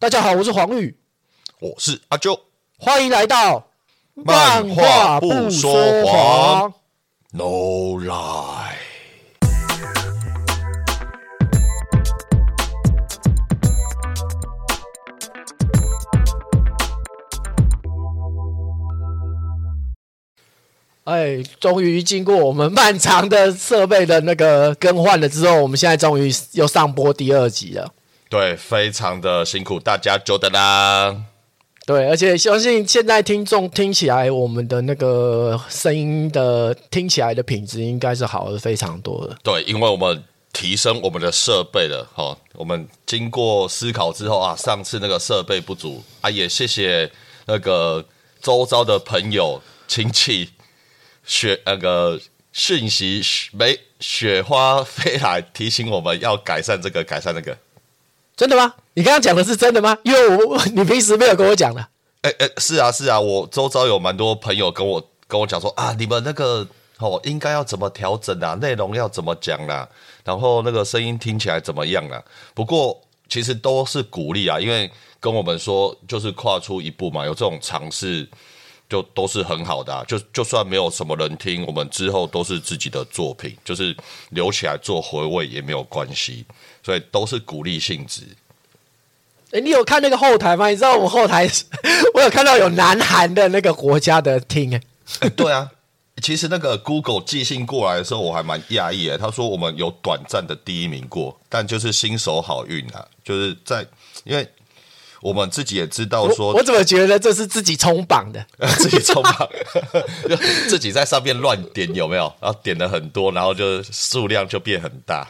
大家好，我是黄玉，我是阿啾，欢迎来到漫画不说谎。No lie。哎，终于经过我们漫长的设备的那个更换了之后，我们现在终于又上播第二集了。对，非常的辛苦大家，久等啦。对，而且相信现在听众听起来，我们的那个声音的听起来的品质应该是好的非常多的。对，因为我们提升我们的设备了，哈，我们经过思考之后啊，上次那个设备不足啊，也谢谢那个周遭的朋友亲戚雪那个讯息没雪花飞来提醒我们要改善这个改善那个。真的吗？你刚刚讲的是真的吗？因为我你平时没有跟我讲的。哎哎，是啊是啊，我周遭有蛮多朋友跟我跟我讲说啊，你们那个哦应该要怎么调整啊，内容要怎么讲啦，然后那个声音听起来怎么样啊？不过其实都是鼓励啊，因为跟我们说就是跨出一步嘛，有这种尝试就都是很好的。就就算没有什么人听，我们之后都是自己的作品，就是留起来做回味也没有关系。所以都是鼓励性质。哎，你有看那个后台吗？你知道我们后台，我有看到有南韩的那个国家的听。哎，对啊，其实那个 Google 寄信过来的时候，我还蛮讶异的。他说我们有短暂的第一名过，但就是新手好运啊，就是在因为我们自己也知道说，我怎么觉得这是自己冲榜的，自己冲榜，自己在上面乱点有没有？然后点了很多，然后就数量就变很大。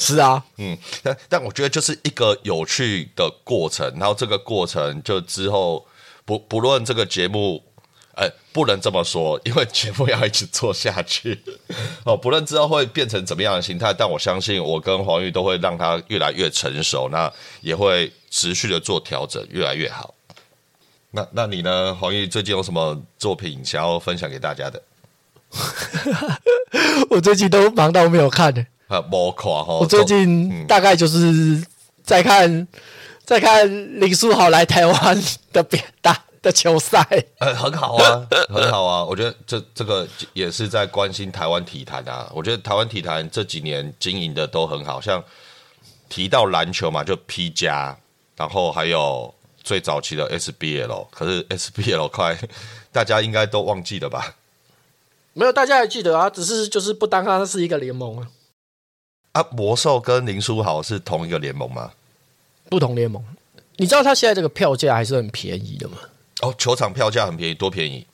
是啊，嗯，但但我觉得就是一个有趣的过程，然后这个过程就之后不不论这个节目，哎，不能这么说，因为节目要一直做下去哦。不论之后会变成怎么样的形态，但我相信我跟黄玉都会让它越来越成熟，那也会持续的做调整，越来越好。那那你呢，黄玉最近有什么作品想要分享给大家的？我最近都忙到没有看呢。啊，莫夸哈！我最近大概就是在看，在看林书豪来台湾 的比打的球赛。呃，很好啊，很好啊。我觉得这这个也是在关心台湾体坛啊。我觉得台湾体坛这几年经营的都很好，像提到篮球嘛，就 P 加，然后还有最早期的 SBL，可是 SBL 快大家应该都忘记了吧？没有，大家还记得啊，只是就是不当它是一个联盟啊。啊，魔兽跟林书豪是同一个联盟吗？不同联盟。你知道他现在这个票价还是很便宜的吗？哦，球场票价很便宜，多便宜？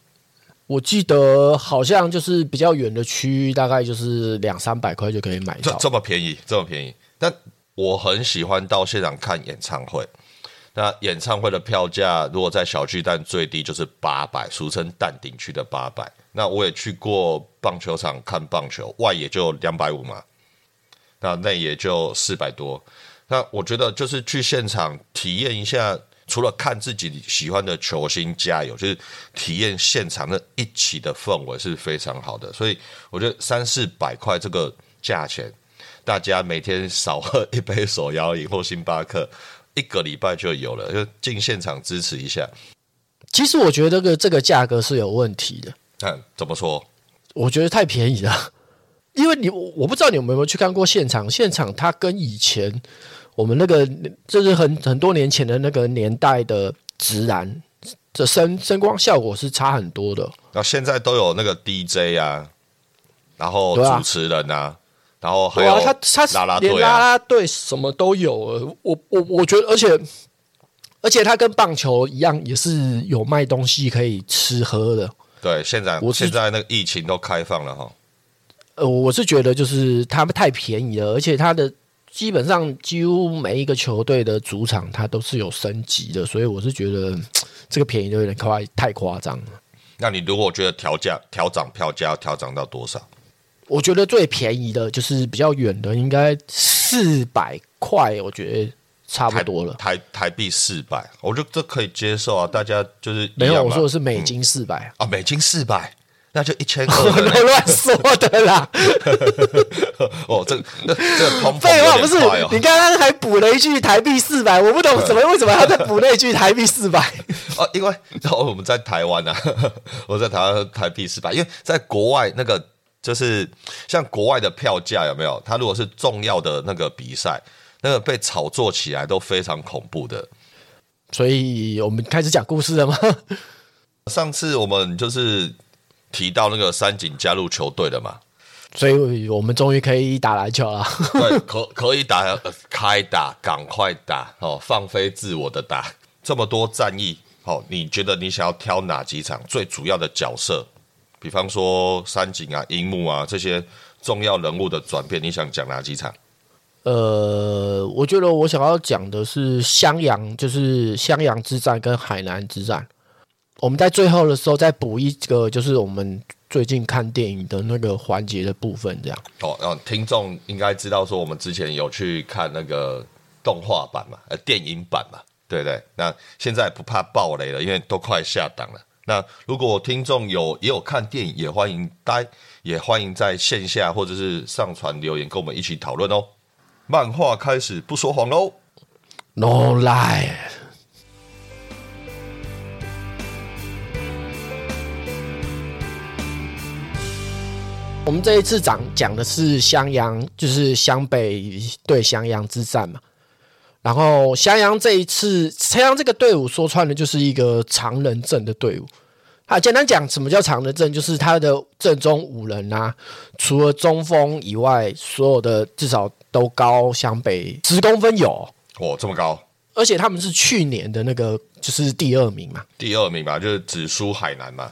我记得好像就是比较远的区域，大概就是两三百块就可以买到。这么便宜，这么便宜。但我很喜欢到现场看演唱会。那演唱会的票价，如果在小巨蛋最低就是八百，俗称淡顶区的八百。那我也去过棒球场看棒球，外也就两百五嘛。那那也就四百多，那我觉得就是去现场体验一下，除了看自己喜欢的球星加油，就是体验现场的一起的氛围是非常好的。所以我觉得三四百块这个价钱，大家每天少喝一杯手摇饮或星巴克，一个礼拜就有了，就进现场支持一下。其实我觉得这个这个价格是有问题的。嗯怎么说？我觉得太便宜了。因为你我不知道你有没有去看过现场，现场它跟以前我们那个就是很很多年前的那个年代的直男的声声光效果是差很多的。那现在都有那个 DJ 啊，然后主持人啊，然后还有他他连拉拉队什么都有。我我我觉得，而且而且他跟棒球一样，也是有卖东西可以吃喝的。对，现在现在那个疫情都开放了哈。呃，我是觉得就是他们太便宜了，而且他的基本上几乎每一个球队的主场它都是有升级的，所以我是觉得这个便宜有点夸太夸张了。那你如果觉得调价调涨票价要调涨到多少？我觉得最便宜的就是比较远的，应该四百块，我觉得差不多了。台台币四百，我觉得这可以接受啊。大家就是没有我说的是美金四百啊，美金四百。那就一千 我二了呢。都乱说的啦。哦，这这 废话不是你刚刚还补了一句台币四百，我不懂怎么为什么要再补那句台币四百？哦，因为哦我们在台湾啊，我在台湾台币四百，因为在国外那个就是像国外的票价有没有？它如果是重要的那个比赛，那个被炒作起来都非常恐怖的。所以我们开始讲故事了吗？上次我们就是提到那个三井加入球队了嘛，所以我们终于可以打篮球了。对，可可以打，呃开打，赶快打，哦，放飞自我的打，这么多战役，好、你觉得你想要挑哪几场最主要的角色？比方说三井啊、樱木啊这些重要人物的转变，你想讲哪几场？呃，我觉得我想要讲的是襄阳，就是襄阳之战跟海南之战。我们在最后的时候再补一个，就是我们最近看电影的那个环节的部分，这样。哦，然后听众应该知道说，我们之前有去看那个动画版嘛，呃，电影版嘛，对不对？那现在不怕爆雷了，因为都快下档了。那如果听众有也有看电影，也欢迎待，也欢迎在线下或者是上传留言，跟我们一起讨论哦。漫画开始不说谎喽。No lie。我们这一次讲讲的是襄阳，就是湘北对襄阳之战嘛。然后襄阳这一次，襄阳这个队伍说穿了就是一个常人阵的队伍。啊，简单讲，什么叫常人阵？就是他的阵中五人啊，除了中锋以外，所有的至少都高湘北十公分有。哦，这么高，而且他们是去年的那个就是第二名嘛，第二名嘛，就是只输海南嘛，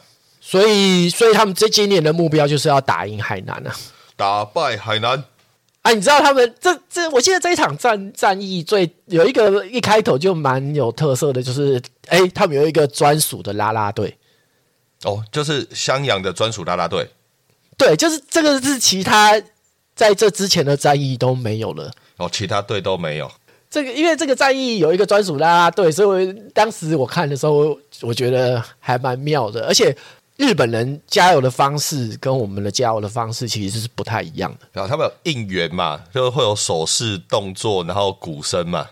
所以所以他们这今年的目标就是要打赢海南啊！打败海南。啊，你知道他们这这，我记得这一场战战役最有一个一开头就蛮有特色的，就是哎，他们有一个专属的啦啦队，哦，就是襄阳的专属啦啦队。对，就是这个是其他在这之前的战役都没有了。哦，其他队都没有。这个因为这个战役有一个专属啦啦队，所以我当时我看的时候，我觉得还蛮妙的。而且日本人加油的方式跟我们的加油的方式其实是不太一样的。然后他们有应援嘛，就会有手势动作，然后鼓声嘛。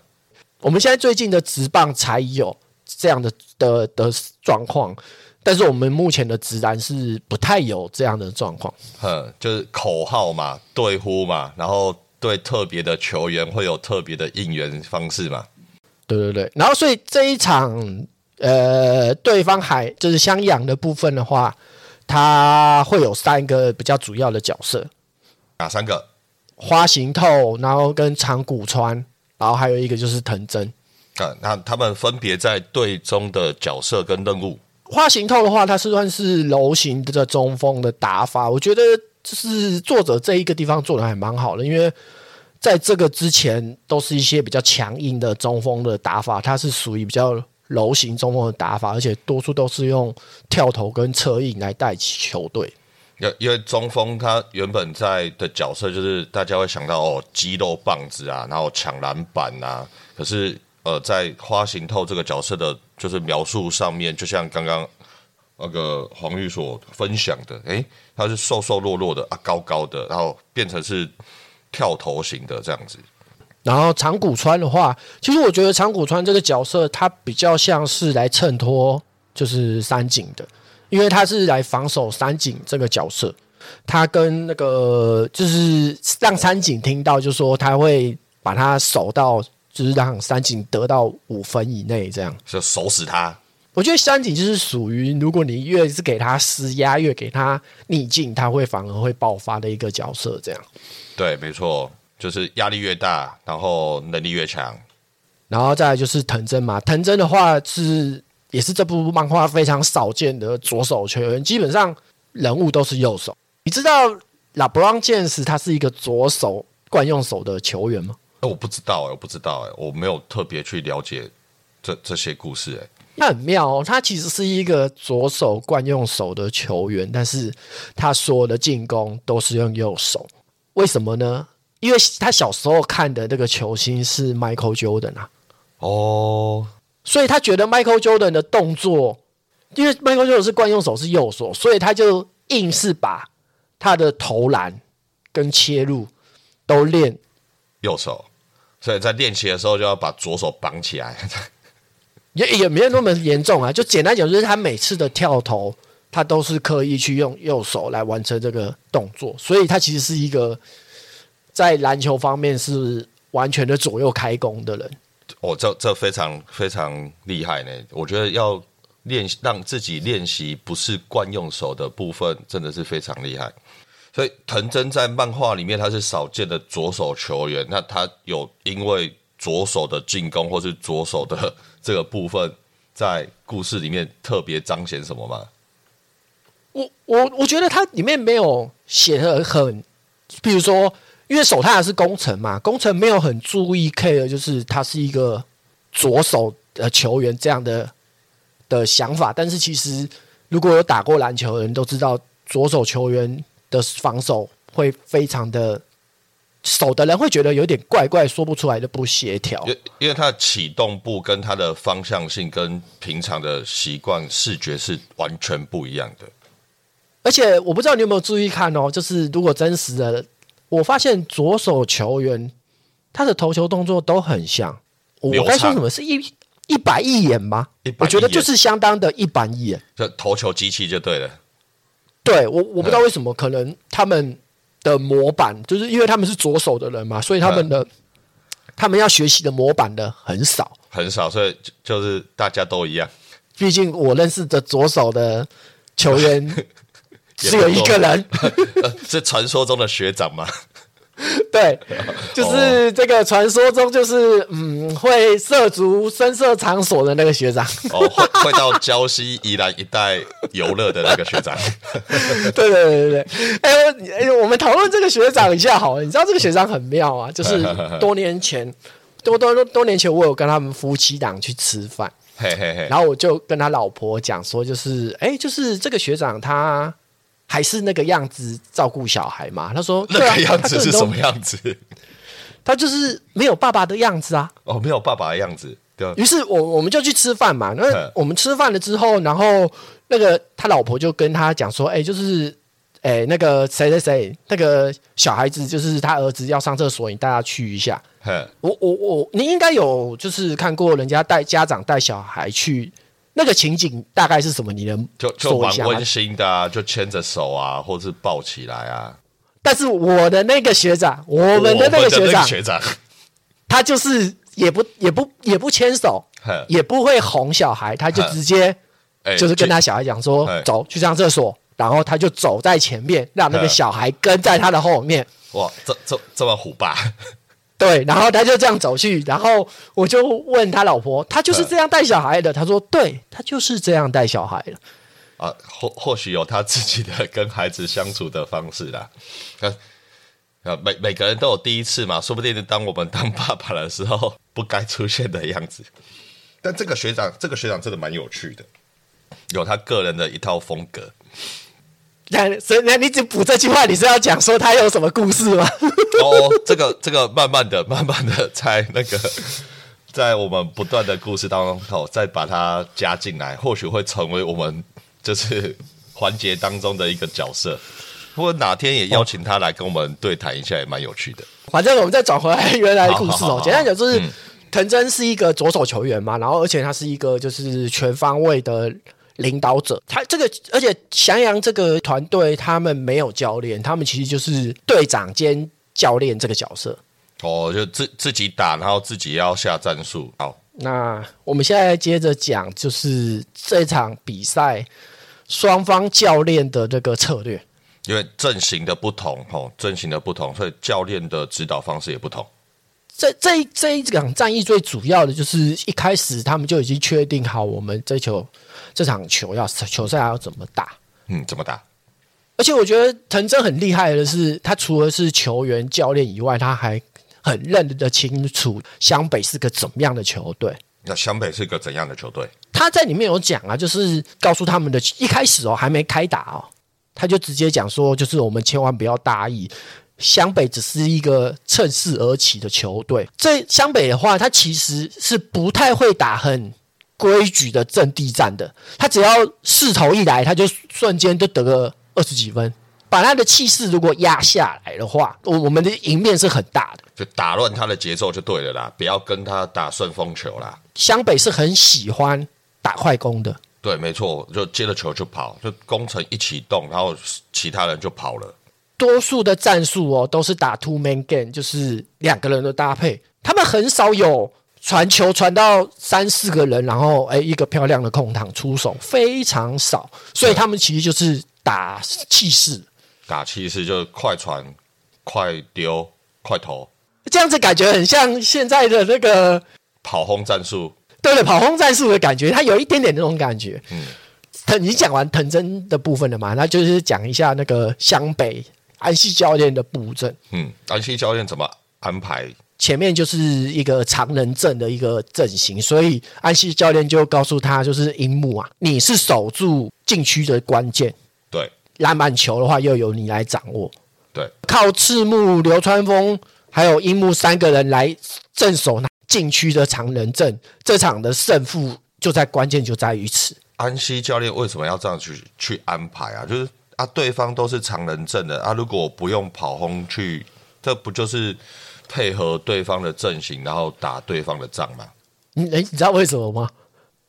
我们现在最近的直棒才有这样的的的状况，但是我们目前的直篮是不太有这样的状况。哼，就是口号嘛，对呼嘛，然后对特别的球员会有特别的应援方式嘛。对对对，然后所以这一场呃，对方海就是襄阳的部分的话，他会有三个比较主要的角色：哪三个？花形透，然后跟长谷川，然后还有一个就是藤真。啊，那他们分别在队中的角色跟任务。花形透的话，他是算是柔型的中锋的打法，我觉得就是作者这一个地方做的还蛮好的，因为在这个之前都是一些比较强硬的中锋的打法，它是属于比较柔型中锋的打法，而且多数都是用跳投跟策应来带起球队。因因为中锋他原本在的角色就是大家会想到哦肌肉棒子啊，然后抢篮板啊，可是呃在花形透这个角色的，就是描述上面，就像刚刚那个黄玉所分享的，诶，他是瘦瘦弱弱的啊，高高的，然后变成是跳投型的这样子。然后长谷川的话，其实我觉得长谷川这个角色，他比较像是来衬托就是三井的，因为他是来防守三井这个角色。他跟那个就是让三井听到，就说他会把他守到，就是让三井得到五分以内这样。就守死他，我觉得三井就是属于，如果你越是给他施压，越给他逆境，他会反而会爆发的一个角色这样。对，没错，就是压力越大，然后能力越强。然后再来就是藤真嘛，藤真的话是也是这部漫画非常少见的左手球员，基本上人物都是右手。你知道拉布朗剑士他是一个左手惯用手的球员吗？哎，我不知道哎，我不知道哎，我没有特别去了解这这些故事哎。那很妙哦，他其实是一个左手惯用手的球员，但是他所有的进攻都是用右手。为什么呢？因为他小时候看的那个球星是 Michael Jordan 啊，哦，所以他觉得 Michael Jordan 的动作，因为 Michael Jordan 是惯用手是右手，所以他就硬是把他的投篮跟切入都练。右手，所以在练习的时候就要把左手绑起来。也也没有那么严重啊，就简单讲，就是他每次的跳投，他都是刻意去用右手来完成这个动作，所以他其实是一个在篮球方面是完全的左右开弓的人。哦，这这非常非常厉害呢！我觉得要练习让自己练习不是惯用手的部分，真的是非常厉害。所以藤真在漫画里面他是少见的左手球员，那他有因为左手的进攻或是左手的 这个部分，在故事里面特别彰显什么吗？我我我觉得他里面没有写的很，比如说。因为手套是工程嘛，工程没有很注意 K 的，就是他是一个左手的球员这样的的想法。但是其实如果有打过篮球的人都知道，左手球员的防守会非常的守的人会觉得有点怪怪，说不出来的不协调。因因为他的启动步跟他的方向性跟平常的习惯视觉是完全不一样的。而且我不知道你有没有注意看哦，就是如果真实的。我发现左手球员他的投球动作都很像，我该说什么是一一板一眼吗？我觉得就是相当的一板一眼，就投球机器就对了。对我我不知道为什么，可能他们的模板就是因为他们是左手的人嘛，所以他们的他们要学习的模板的很少很少，所以就是大家都一样。毕竟我认识的左手的球员。只有一个人，是传说中的学长吗？对，就是这个传说中，就是嗯，会涉足深色场所的那个学长。哦，会会到礁溪宜兰一带游乐的那个学长。对对对对对，哎，哎，我们讨论这个学长一下好了。你知道这个学长很妙啊，就是多年前，多多多多年前，我有跟他们夫妻档去吃饭，嘿嘿嘿，然后我就跟他老婆讲说，就是哎，就是这个学长他。还是那个样子照顾小孩嘛？他说那个样子是什么样子？他就是没有爸爸的样子啊！哦，没有爸爸的样子。对。于是，我我们就去吃饭嘛。那我们吃饭了之后，然后那个他老婆就跟他讲说：“哎，就是哎，那个谁谁谁，那个小孩子就是他儿子要上厕所，你带他去一下。”我我我，你应该有就是看过人家带家长带小孩去。那个情景大概是什么？你能就就蛮温馨的啊，就牵着手啊，或者是抱起来啊。但是我的那个学长，我们的那个学长，学长，他就是也不也不也不牵手，也不会哄小孩，他就直接就是跟他小孩讲说：“走去上厕所。”然后他就走在前面，让那个小孩跟在他的后面。哇，这这这么虎霸！对，然后他就这样走去，然后我就问他老婆，他就是这样带小孩的。他说，对他就是这样带小孩的。啊，或或许有他自己的跟孩子相处的方式啦。啊，每每个人都有第一次嘛，说不定当我们当爸爸的时候，不该出现的样子。但这个学长，这个学长真的蛮有趣的，有他个人的一套风格。那所以，那你只补这句话，你是要讲说他有什么故事吗？哦，这个这个，慢慢的、慢慢的，在那个 在我们不断的故事当中，哦，再把它加进来，或许会成为我们就是环节当中的一个角色。不过哪天也邀请他来跟我们对谈一下，也蛮有趣的。反正我们再转回来原来的故事哦。简单讲就是，藤真是一个左手球员嘛，然后而且他是一个就是全方位的。领导者，他这个，而且翔阳这个团队，他们没有教练，他们其实就是队长兼教练这个角色。哦，就自自己打，然后自己要下战术。好，那我们现在接着讲，就是这场比赛双方教练的这个策略，因为阵型的不同，哦，阵型的不同，所以教练的指导方式也不同。这这这一场战役最主要的就是一开始他们就已经确定好，我们这球这场球要球赛要怎么打？嗯，怎么打？而且我觉得藤真很厉害的是，他除了是球员教练以外，他还很认得清楚湘北是个怎么样的球队。那湘北是个怎样的球队？他在里面有讲啊，就是告诉他们的一开始哦，还没开打哦，他就直接讲说，就是我们千万不要大意。湘北只是一个趁势而起的球队。这湘北的话，他其实是不太会打很规矩的阵地战的。他只要势头一来，他就瞬间就得个二十几分，把他的气势如果压下来的话，我我们的赢面是很大的。就打乱他的节奏就对了啦，不要跟他打顺风球啦。湘北是很喜欢打快攻的，对，没错，就接了球就跑，就攻城一启动，然后其他人就跑了。多数的战术哦都是打 two man game，就是两个人的搭配，他们很少有传球传到三四个人，然后哎一个漂亮的空档出手，非常少，所以他们其实就是打气势。打气势就是快传、快丢、快投，这样子感觉很像现在的那个跑轰战术。对对，跑轰战术的感觉，它有一点点那种感觉。嗯，藤，你讲完藤真的部分了嘛？那就是讲一下那个湘北安西教练的布阵。嗯，安西教练怎么安排？前面就是一个常人阵的一个阵型，所以安西教练就告诉他，就是樱木啊，你是守住禁区的关键。对，篮板球的话，又由你来掌握。对，靠赤木、流川枫还有樱木三个人来镇守那禁区的常人阵，这场的胜负就在关键就在于此。安西教练为什么要这样去去安排啊？就是啊，对方都是常人阵的啊，如果不用跑轰去，这不就是配合对方的阵型，然后打对方的仗吗？你哎，你知道为什么吗？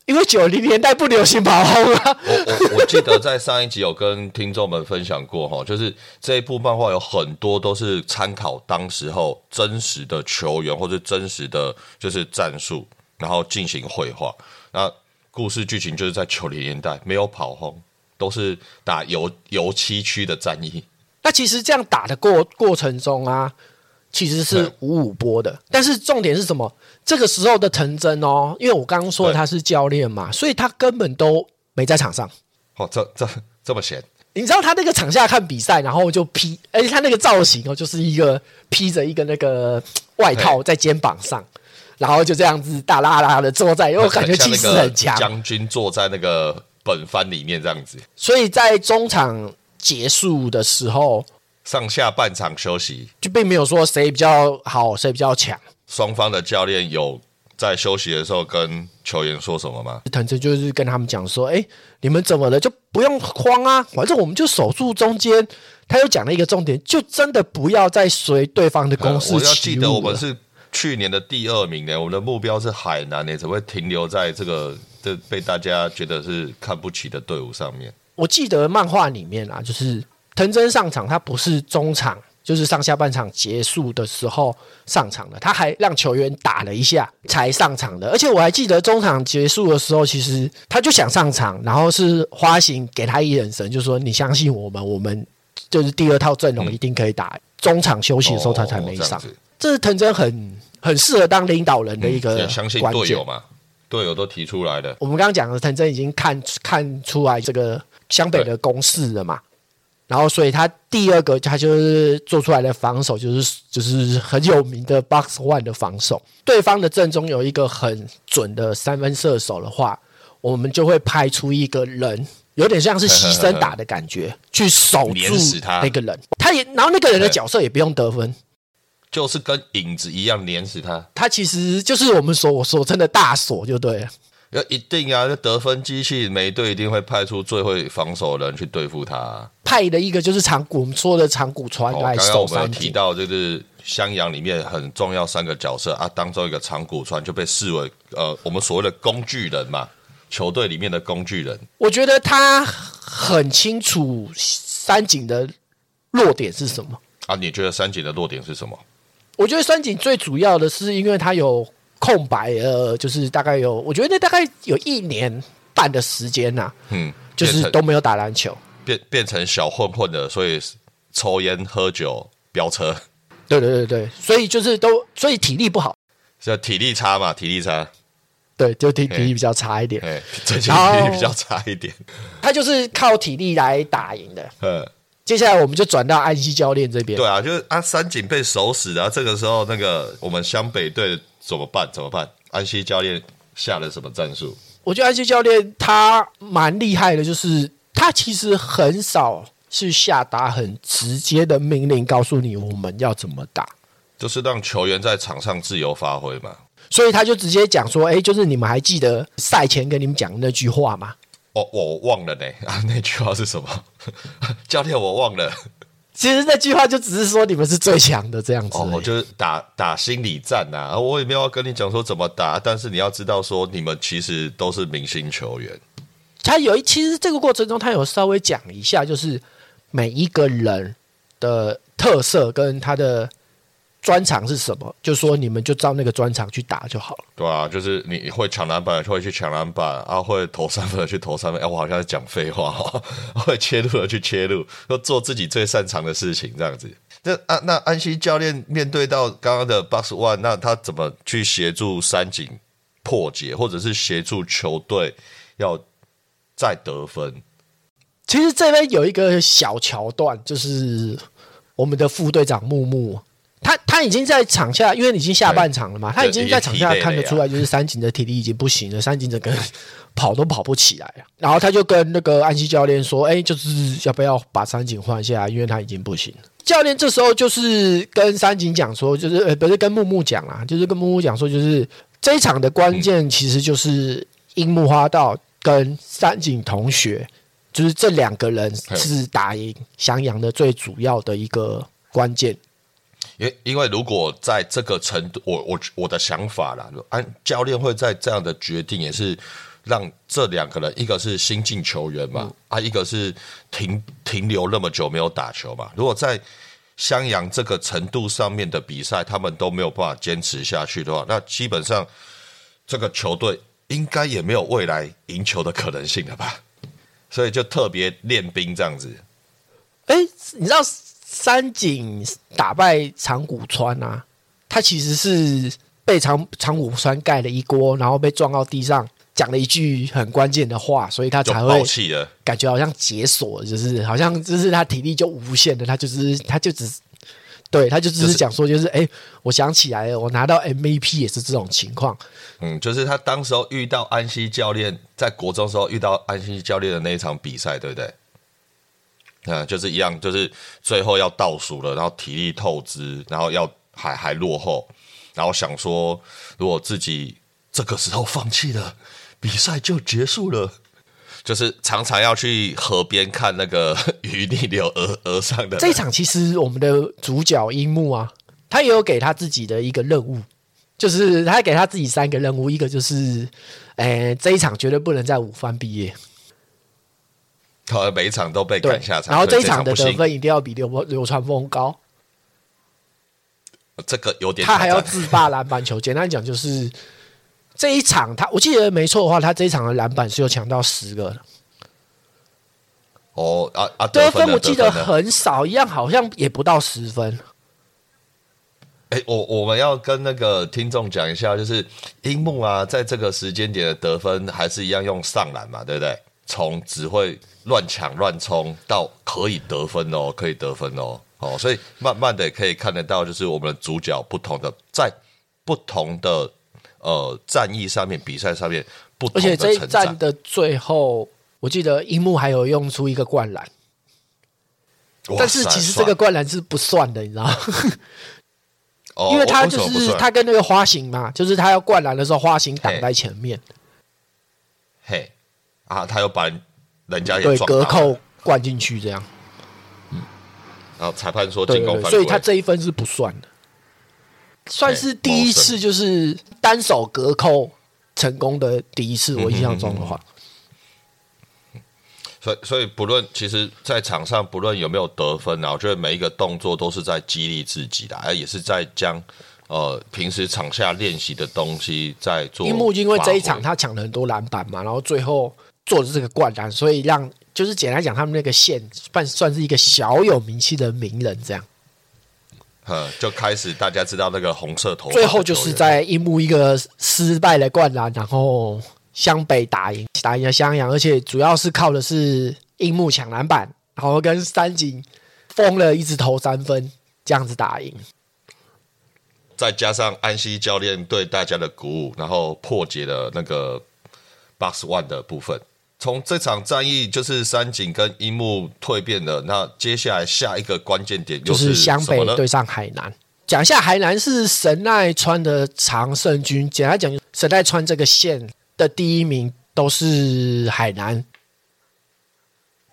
因为九零年代不流行跑轰啊。我我我记得在上一集有跟听众们分享过哈，就是这一部漫画有很多都是参考当时候真实的球员或者真实的就是战术，然后进行绘画。那故事剧情就是在九零年代没有跑轰，都是打油油漆区的战役。那其实这样打的过过程中啊，其实是五五波的。但是重点是什么？这个时候的藤真哦，因为我刚刚说他是教练嘛，所以他根本都没在场上。哦，这这这么闲？你知道他那个场下看比赛，然后就披，而且他那个造型哦，就是一个披着一个那个外套在肩膀上，然后就这样子大拉拉的坐在，因为我感觉气势很强。将军坐在那个本番里面这样子，所以在中场结束的时候，上下半场休息，就并没有说谁比较好，谁比较强。双方的教练有在休息的时候跟球员说什么吗？藤真就是跟他们讲说：“哎，你们怎么了？就不用慌啊，反正我们就守住中间。”他又讲了一个重点，就真的不要再随对方的攻势我要记得我们是去年的第二名呢，我们的目标是海南呢，怎么会停留在这个这被大家觉得是看不起的队伍上面？我记得漫画里面啊，就是藤真上场，他不是中场。就是上下半场结束的时候上场的，他还让球员打了一下才上场的。而且我还记得中场结束的时候，其实他就想上场，然后是花形给他一眼神，就说：“你相信我们，我们就是第二套阵容一定可以打。”中场休息的时候他才没上。这是藤真很很适合当领导人的一个相信队友嘛？队友都提出来的。我们刚刚讲的藤真已经看看出来这个湘北的攻势了嘛？然后，所以他第二个他就是做出来的防守，就是就是很有名的 box one 的防守。对方的阵中有一个很准的三分射手的话，我们就会派出一个人，有点像是牺牲打的感觉，去守 住那个人。他也，然后那个人的角色也不用得分，就是跟影子一样碾死他。他其实就是我们所所称的大锁，就对了。要一定啊！这得分机器，每队一定会派出最会防守的人去对付他。派的一个就是长谷，我们说的长谷川来守三提到就是襄阳里面很重要三个角色啊，当中一个长谷川就被视为呃我们所谓的工具人嘛，球队里面的工具人。我觉得他很清楚三井的弱点是什么啊？你觉得三井的弱点是什么？我觉得三井最主要的是因为他有。空白呃，就是大概有，我觉得那大概有一年半的时间呐，嗯，就是都没有打篮球，变变成小混混的，所以抽烟喝酒飙车，对对对对，所以就是都，所以体力不好，是体力差嘛，体力差，对，就体体力比较差一点，哎，最近体力比较差一点，他就是靠体力来打赢的，嗯，接下来我们就转到安西教练这边，对啊，就是啊，三井被守死的，这个时候那个我们湘北队。怎么办？怎么办？安西教练下了什么战术？我觉得安西教练他蛮厉害的，就是他其实很少是下达很直接的命令，告诉你我们要怎么打，就是让球员在场上自由发挥嘛。所以他就直接讲说：“哎，就是你们还记得赛前跟你们讲那句话吗？哦，我忘了呢啊，那句话是什么？教练，我忘了。其实那句话就只是说你们是最强的这样子。哦，就是打打心理战呐。我也没有要跟你讲说怎么打，但是你要知道说你们其实都是明星球员。他有一，其实这个过程中他有稍微讲一下，就是每一个人的特色跟他的。专长是什么？就说你们就照那个专长去打就好了。对啊，就是你会抢篮板，会去抢篮板啊；会投三分的去投三分。哎，我好像在讲废话哦。会切入的去切入，要做自己最擅长的事情，这样子。那安那安西教练面对到刚刚的 Box One，那他怎么去协助三井破解，或者是协助球队要再得分？其实这边有一个小桥段，就是我们的副队长木木。他他已经在场下，因为已经下半场了嘛，他已经在场下看得出来，就是三井的体力已经不行了，三井整个跑都跑不起来了。然后他就跟那个安西教练说：“哎，就是要不要把三井换下来，因为他已经不行了。”教练这时候就是跟三井讲说：“就是呃，不是跟木木讲啊，就是跟木木讲说，就是这一场的关键其实就是樱木花道跟三井同学，就是这两个人是打赢翔阳的最主要的一个关键。”因因为如果在这个程度，我我我的想法啦，安教练会在这样的决定，也是让这两个人，一个是新进球员嘛，啊，一个是停停留那么久没有打球嘛。如果在襄阳这个程度上面的比赛，他们都没有办法坚持下去的话，那基本上这个球队应该也没有未来赢球的可能性了吧？所以就特别练兵这样子。哎，你知道？三井打败长谷川啊，他其实是被长长谷川盖了一锅，然后被撞到地上，讲了一句很关键的话，所以他才会感觉好像解锁，就是好像就是他体力就无限的，他就是他就只对他就只是讲说，就是哎，我想起来了，我拿到 MVP 也是这种情况。嗯，就是他当时候遇到安西教练，在国中时候遇到安西教练的那一场比赛，对不对？嗯，就是一样，就是最后要倒数了，然后体力透支，然后要还还落后，然后想说，如果自己这个时候放弃了，比赛就结束了。就是常常要去河边看那个 鱼逆流而而上的。这一场其实我们的主角樱木啊，他也有给他自己的一个任务，就是他给他自己三个任务，一个就是，诶，这一场绝对不能在五番毕业。每一场都被赶下场，然后这一场的得分一定要比流流川枫高。这个有点，他还要自霸篮板球。简单讲，就是这一场他，我记得没错的话，他这一场的篮板是有抢到十个的。哦啊啊！得分我记得很少，一样好像也不到十分。哎，我我们要跟那个听众讲一下，就是樱木啊，在这个时间点的得分还是一样用上篮嘛，对不对？从只会乱抢乱冲到可以得分哦，可以得分哦，哦，所以慢慢的可以看得到，就是我们的主角不同的在不同的呃战役上面、比赛上面不同的而且这一战的最后，我记得樱木还有用出一个灌篮，但是其实这个灌篮是不算的，你知道吗？因为他就是他跟那个花形嘛，就是他要灌篮的时候，花形挡在前面。嘿。啊！他又把人家也对隔扣灌进去，这样。嗯。然后裁判说进攻犯规，所以他这一分是不算的，算是第一次就是单手隔扣成功的第一次。我印象中的话。所以，所以不论其实，在场上不论有没有得分啊，我觉得每一个动作都是在激励自己的，而也是在将呃平时场下练习的东西在做。樱木因为这一场他抢了很多篮板嘛，然后最后。做的这个灌篮，所以让就是简单讲，他们那个县算算是一个小有名气的名人，这样。呃，就开始大家知道那个红色头。最后就是在樱木一个失败的灌篮，然后湘北打赢打赢了襄阳，而且主要是靠的是樱木抢篮板，然后跟三井疯了一直投三分，这样子打赢。再加上安西教练对大家的鼓舞，然后破解了那个 box one 的部分。从这场战役就是三井跟樱木蜕变的，那接下来下一个关键点就是湘北对上海南。讲一下海南是神奈川的常胜军，简单讲，神奈川这个县的第一名都是海南。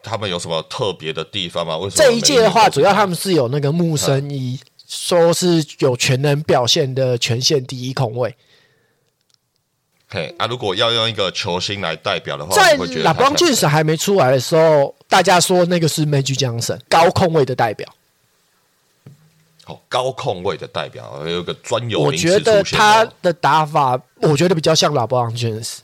他们有什么特别的地方吗？为什么这一届的话，主要他们是有那个木生一，说是有全能表现的全县第一控卫。嘿啊，如果要用一个球星来代表的话，在拉邦俊士还没出来的时候，大家说那个是 Magic Johnson 高控位的代表。哦高控位的代表，有个专有我名词觉得他的打法，我觉得比较像拉邦俊士。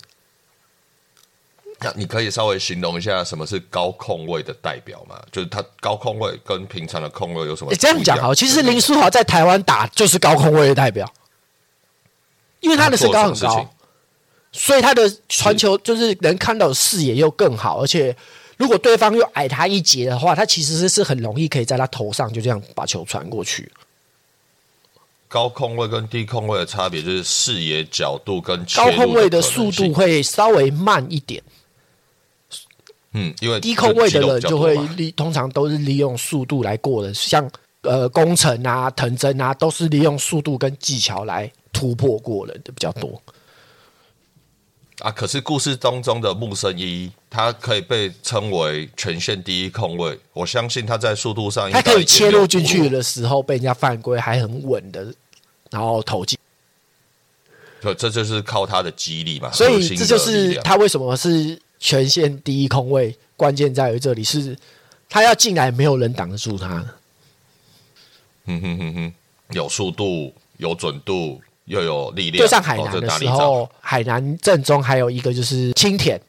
那你可以稍微形容一下什么是高控位的代表吗？就是他高控位跟平常的控位有什么不你一样？这样讲好，其实林书豪在台湾打就是高控位的代表，因为他的身高很高所以他的传球就是能看到的视野又更好，而且如果对方又矮他一截的话，他其实是是很容易可以在他头上就这样把球传过去。高空位跟低空位的差别就是视野角度跟切高入控位的速度，会稍微慢一点，嗯，因为低空位的人就会利，通常都是利用速度来过的，像呃工程啊、藤真啊，都是利用速度跟技巧来突破过人的比较多。啊。可是故事当中的木生一，他可以被称为全线第一控卫，我相信他在速度上他可以切入进去的时候被人家犯规，还很稳的，然后投进。对，这就是靠他的肌力嘛。所以这就是他为什么是全线第一控位，关键在于这里是他要进来，没有人挡得住他。嗯哼哼哼，有速度，有准度，又有力量。对上海哦南的？时候，海南正中还有一个就是青田，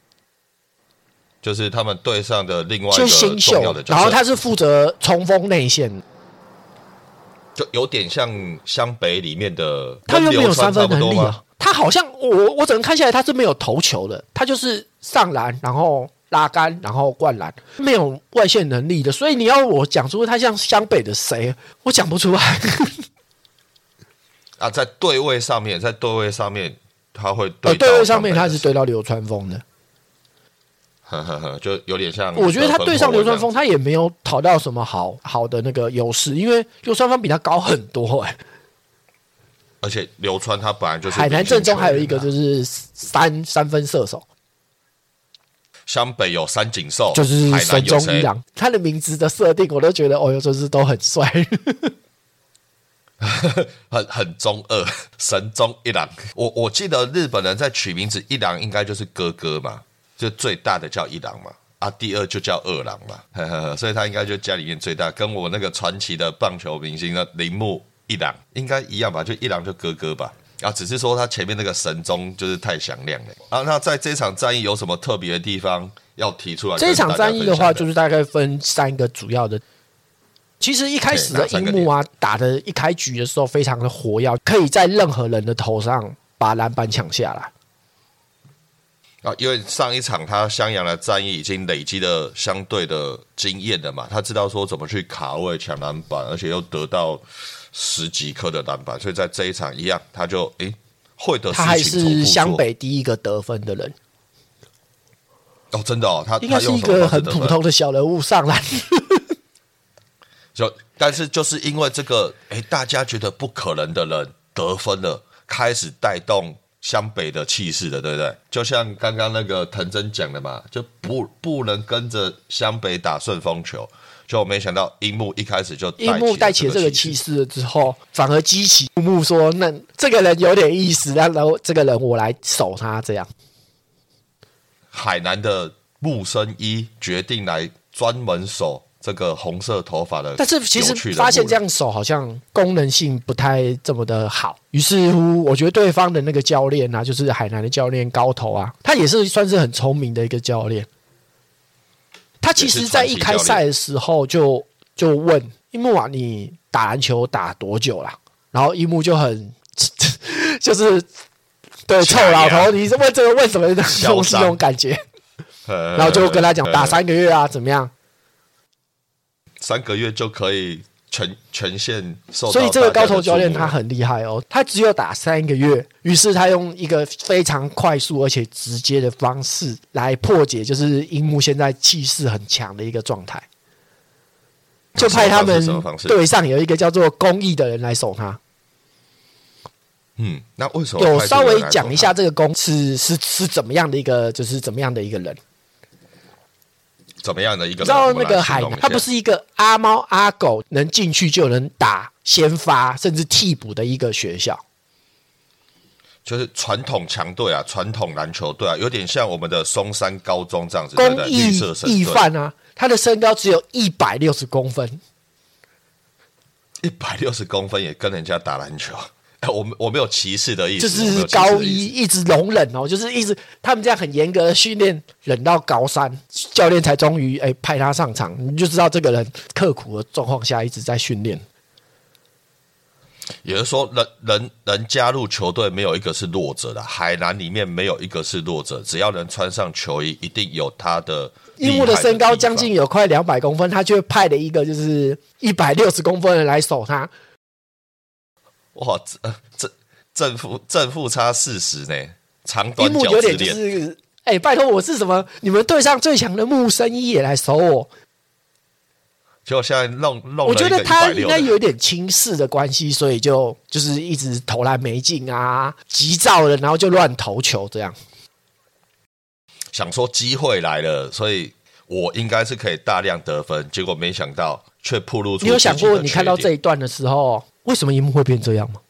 就是他们队上的另外一个新秀的，然后他是负责冲锋内线，就有点像湘北里面的，他又没有三分能力啊。他好像我我只能看下来，他是没有投球的，他就是上篮，然后拉杆，然后灌篮，没有外线能力的。所以你要我讲出他像湘北的谁，我讲不出来。啊，在对位上面，在对位上面，他会呃，对到对位上面他是对到流川枫的，呵呵呵，就有点像。我觉得他对上流川枫，，他也没有讨到什么好好的那个优势，因为流川枫比他高很多哎、而且流川他本来就是海南正中还有一个就是三三分射手，湘北有三井寿，就是海神中南有郎，他的名字的设定我都觉得哦哟，就是都很帅。很很中二，神中一郎。我我记得日本人在取名字一郎应该就是哥哥嘛，就最大的叫一郎嘛，啊，第二就叫二郎嘛，呵呵呵所以他应该就家里面最大，跟我那个传奇的棒球明星的铃木一郎应该一样吧，就一郎就哥哥吧。啊，只是说他前面那个神中就是太响亮了啊。那在这场战役有什么特别的地方要提出来？这场战役的话，就是大概分三个主要的。其实一开始的樱木啊，打的一开局的时候非常的活跃，可以在任何人的头上把篮板抢下来。啊，因为上一场他襄阳的战役已经累积了相对的经验了嘛，他知道说怎么去卡位抢篮板，而且又得到十几颗的篮板，所以在这一场一样，他就诶会得他还是湘北第一个得分的人，哦，真的哦，他应该是一个很普通的小人物上篮。就但是就是因为这个，诶，大家觉得不可能的人得分了，开始带动湘北的气势了，对不对？就像刚刚那个藤真讲的嘛，就不不能跟着湘北打顺风球，就没想到樱木一开始就樱木带起了这个气势了之后，反而激起木木说：“那这个人有点意思，然后这个人我来守他。”这样，海南的木生一决定来专门守这个红色头发的的，但是其实发现这样手好像功能性不太这么的好，于是乎，我觉得对方的那个教练啊，就是海南的教练高头啊，他也是算是很聪明的一个教练。他其实，在一开赛的时候就就问樱木啊，你打篮球打多久啦？然后樱木就很就是对臭老头，你是问这个问什么东西那种感觉？然 然后就跟他讲打三个月啊，怎么样？三个月就可以全全线受到所以这个高头教练他很厉害哦，他只有打三个月，于是他用一个非常快速而且直接的方式来破解，就是樱木现在气势很强的一个状态，就派他们队上有一个叫做公益的人来守他。嗯，那为什么有稍微讲一下这个公是是是怎么样的一个，就是怎么样的一个人。怎么样的一个人？你知道那个海南，它不是一个阿猫阿狗能进去就能打先发甚至替补的一个学校。就是传统强队啊，传统篮球队啊，有点像我们的松山高中这样子，对不对？公益义队，犯啊，他的身高只有一百六十公分，一百六十公分也跟人家打篮球。哎，我们我没有歧视的意思，就是高一一直容忍哦，就是一直他们这样很严格的训练，忍到高三，教练才终于哎派他上场，你就知道这个人刻苦的状况下一直在训练。也就是说，人人人加入球队没有一个是弱者的，海南里面没有一个是弱者，只要能穿上球衣，一定有他的厉害樱木的身高将近有快两百公分，他却派了一个就是一百六十公分的人来守他。哇，这呃这正负正负差四十呢，长樱短脚之恋。是，哎、拜托我是什么？你们队上最强的木生一也来守我，结果现在弄弄我觉得他应该有点轻视的关系，所以就就是一直投篮没进啊，急躁了，然后就乱投球这样。想说机会来了，所以我应该是可以大量得分，结果没想到却暴露出你有想过，你看到这一段的时候，为什么樱木会变这样吗？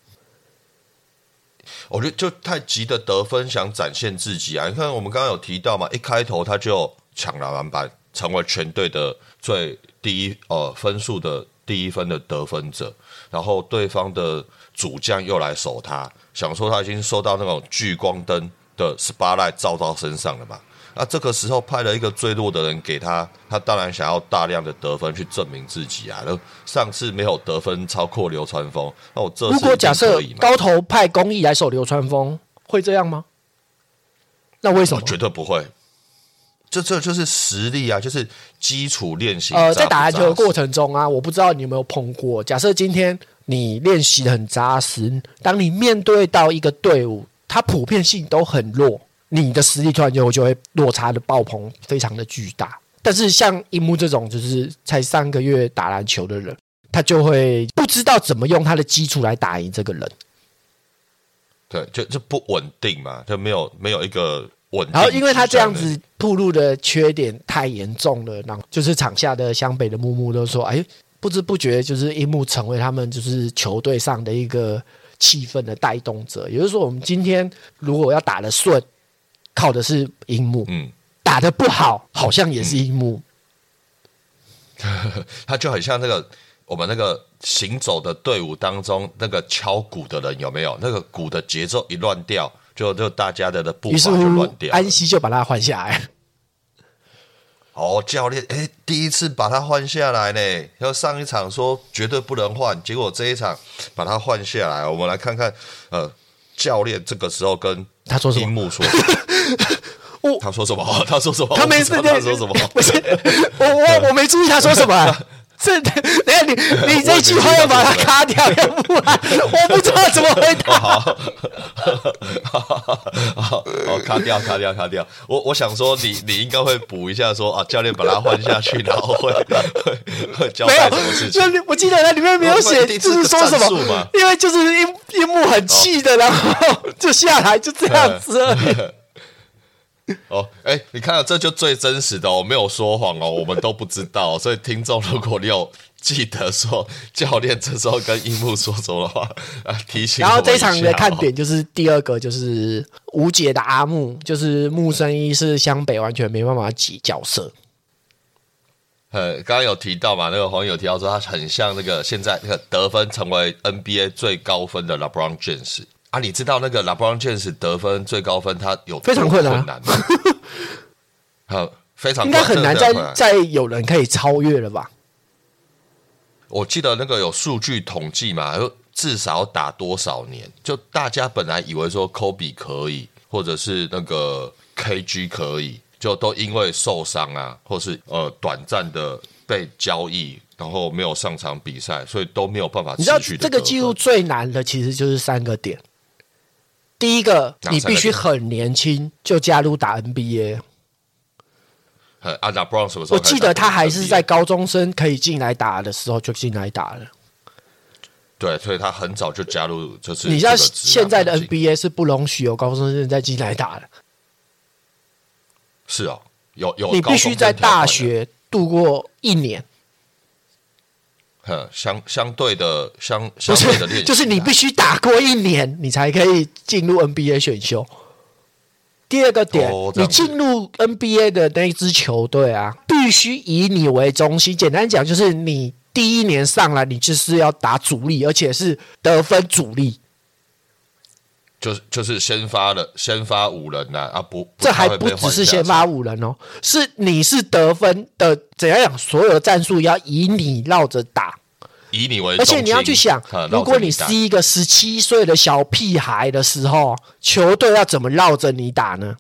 我觉得就太急的得分，想展现自己啊！你看我们刚刚有提到嘛，一开头他就抢了篮板，成为全队的最第一呃分数的第一分的得分者，然后对方的主将又来守他，想说他已经受到那种聚光灯的 spotlight 照到身上了嘛。那这个时候派了一个最弱的人给他，他当然想要大量的得分去证明自己啊。上次没有得分超过流川枫，那我这次如果假设高头派公益来守流川枫，会这样吗？那为什么？我绝对不会。这这就是实力啊，就是基础练习。呃，在打篮球的过程中啊，我不知道你有没有碰过。假设今天你练习的很扎实，当你面对到一个队伍，它普遍性都很弱，你的实力突然就就会落差的爆棚，非常的巨大。但是像樱木这种就是才三个月打篮球的人，他就会不知道怎么用他的基础来打赢这个人。对，就就不稳定嘛，就没有没有一个稳定。然后因为他这样，子暴露的缺点太严重了，然后就是场下的湘北的木木都说：“哎，不知不觉就是樱木成为他们就是球队上的一个气氛的带动者。”也就是说，我们今天如果要打得顺，靠的是樱木；嗯，打的不好，好像也是樱木。他就很像那个我们那个行走的队伍当中那个敲鼓的人，有没有？那个鼓的节奏一乱掉，就就大家的的步伐就乱掉，安西就把他换下来。哦，教练，哎，第一次把他换下来呢，要上一场说绝对不能换，结果这一场把他换下来，我们来看看，呃，教练这个时候跟他说什么樱木说 我他说什么？他说什么？他没我不知道他说什么？不是我我 我没注意他说什么、啊。这等一下你你这句话要把它卡掉，要不然我不知道怎么回答。好，好，好，卡掉，卡掉，卡掉。我我想说你，你应该会补一下说啊，教练把他换下去，然后会会会交代什么事，情我记得那里面没有写，就是是说什么，因为就是樱樱木很气的，然后就下来，就这样子而已。哦，哎，你看到这就最真实的哦，我没有说谎哦，我们都不知道，所以听众如果你有记得说教练这时候跟樱木说什么的话，啊，提醒然后这一场的看点就是第二个，就是无解的阿木，就是木生一是湘北完全没办法挤角色。呃，刚刚有提到嘛，那个黄友提到说他很像那个现在那个得分成为 NBA 最高分的 LeBron James 啊，你知道那个 LeBron James 得分最高分他有非常困难难吗？呃，非常应该很难再再有人可以超越了吧？我记得那个有数据统计嘛，就至少打多少年？就大家本来以为说 Kobe 可以，或者是那个 KG 可以，就都因为受伤啊，或是呃短暂的被交易，然后没有上场比赛，所以都没有办法你知道这个记录最难的其实就是三个点。第一个，你必须很年轻就加入打 NBA。呃，阿达 Brown 什么时候我？记得他还是在高中生可以进来打的时候就进来打了。对，所以他很早就加入，就是你知道现在的 NBA 是不容许有高中生再进来打的。是哦，有有你必须在大。学度过一年，呵，相相对的相不相对的练习就是你必须打过一年，你才可以进入 NBA 选秀。第二个点，你进入 NBA 的那一支球队啊，必须以你为中心。简单讲，就是你第一年上来，你就是要打主力，而且是得分主力。就是就是先发的先发五人呐啊不，这还不只是先发五人哦，是你是得分的，怎样讲？所有的战术要以你绕着打。以你为，而且你要去想，如果你是一个十七岁的小屁孩的时候，球队要怎么绕着你打呢？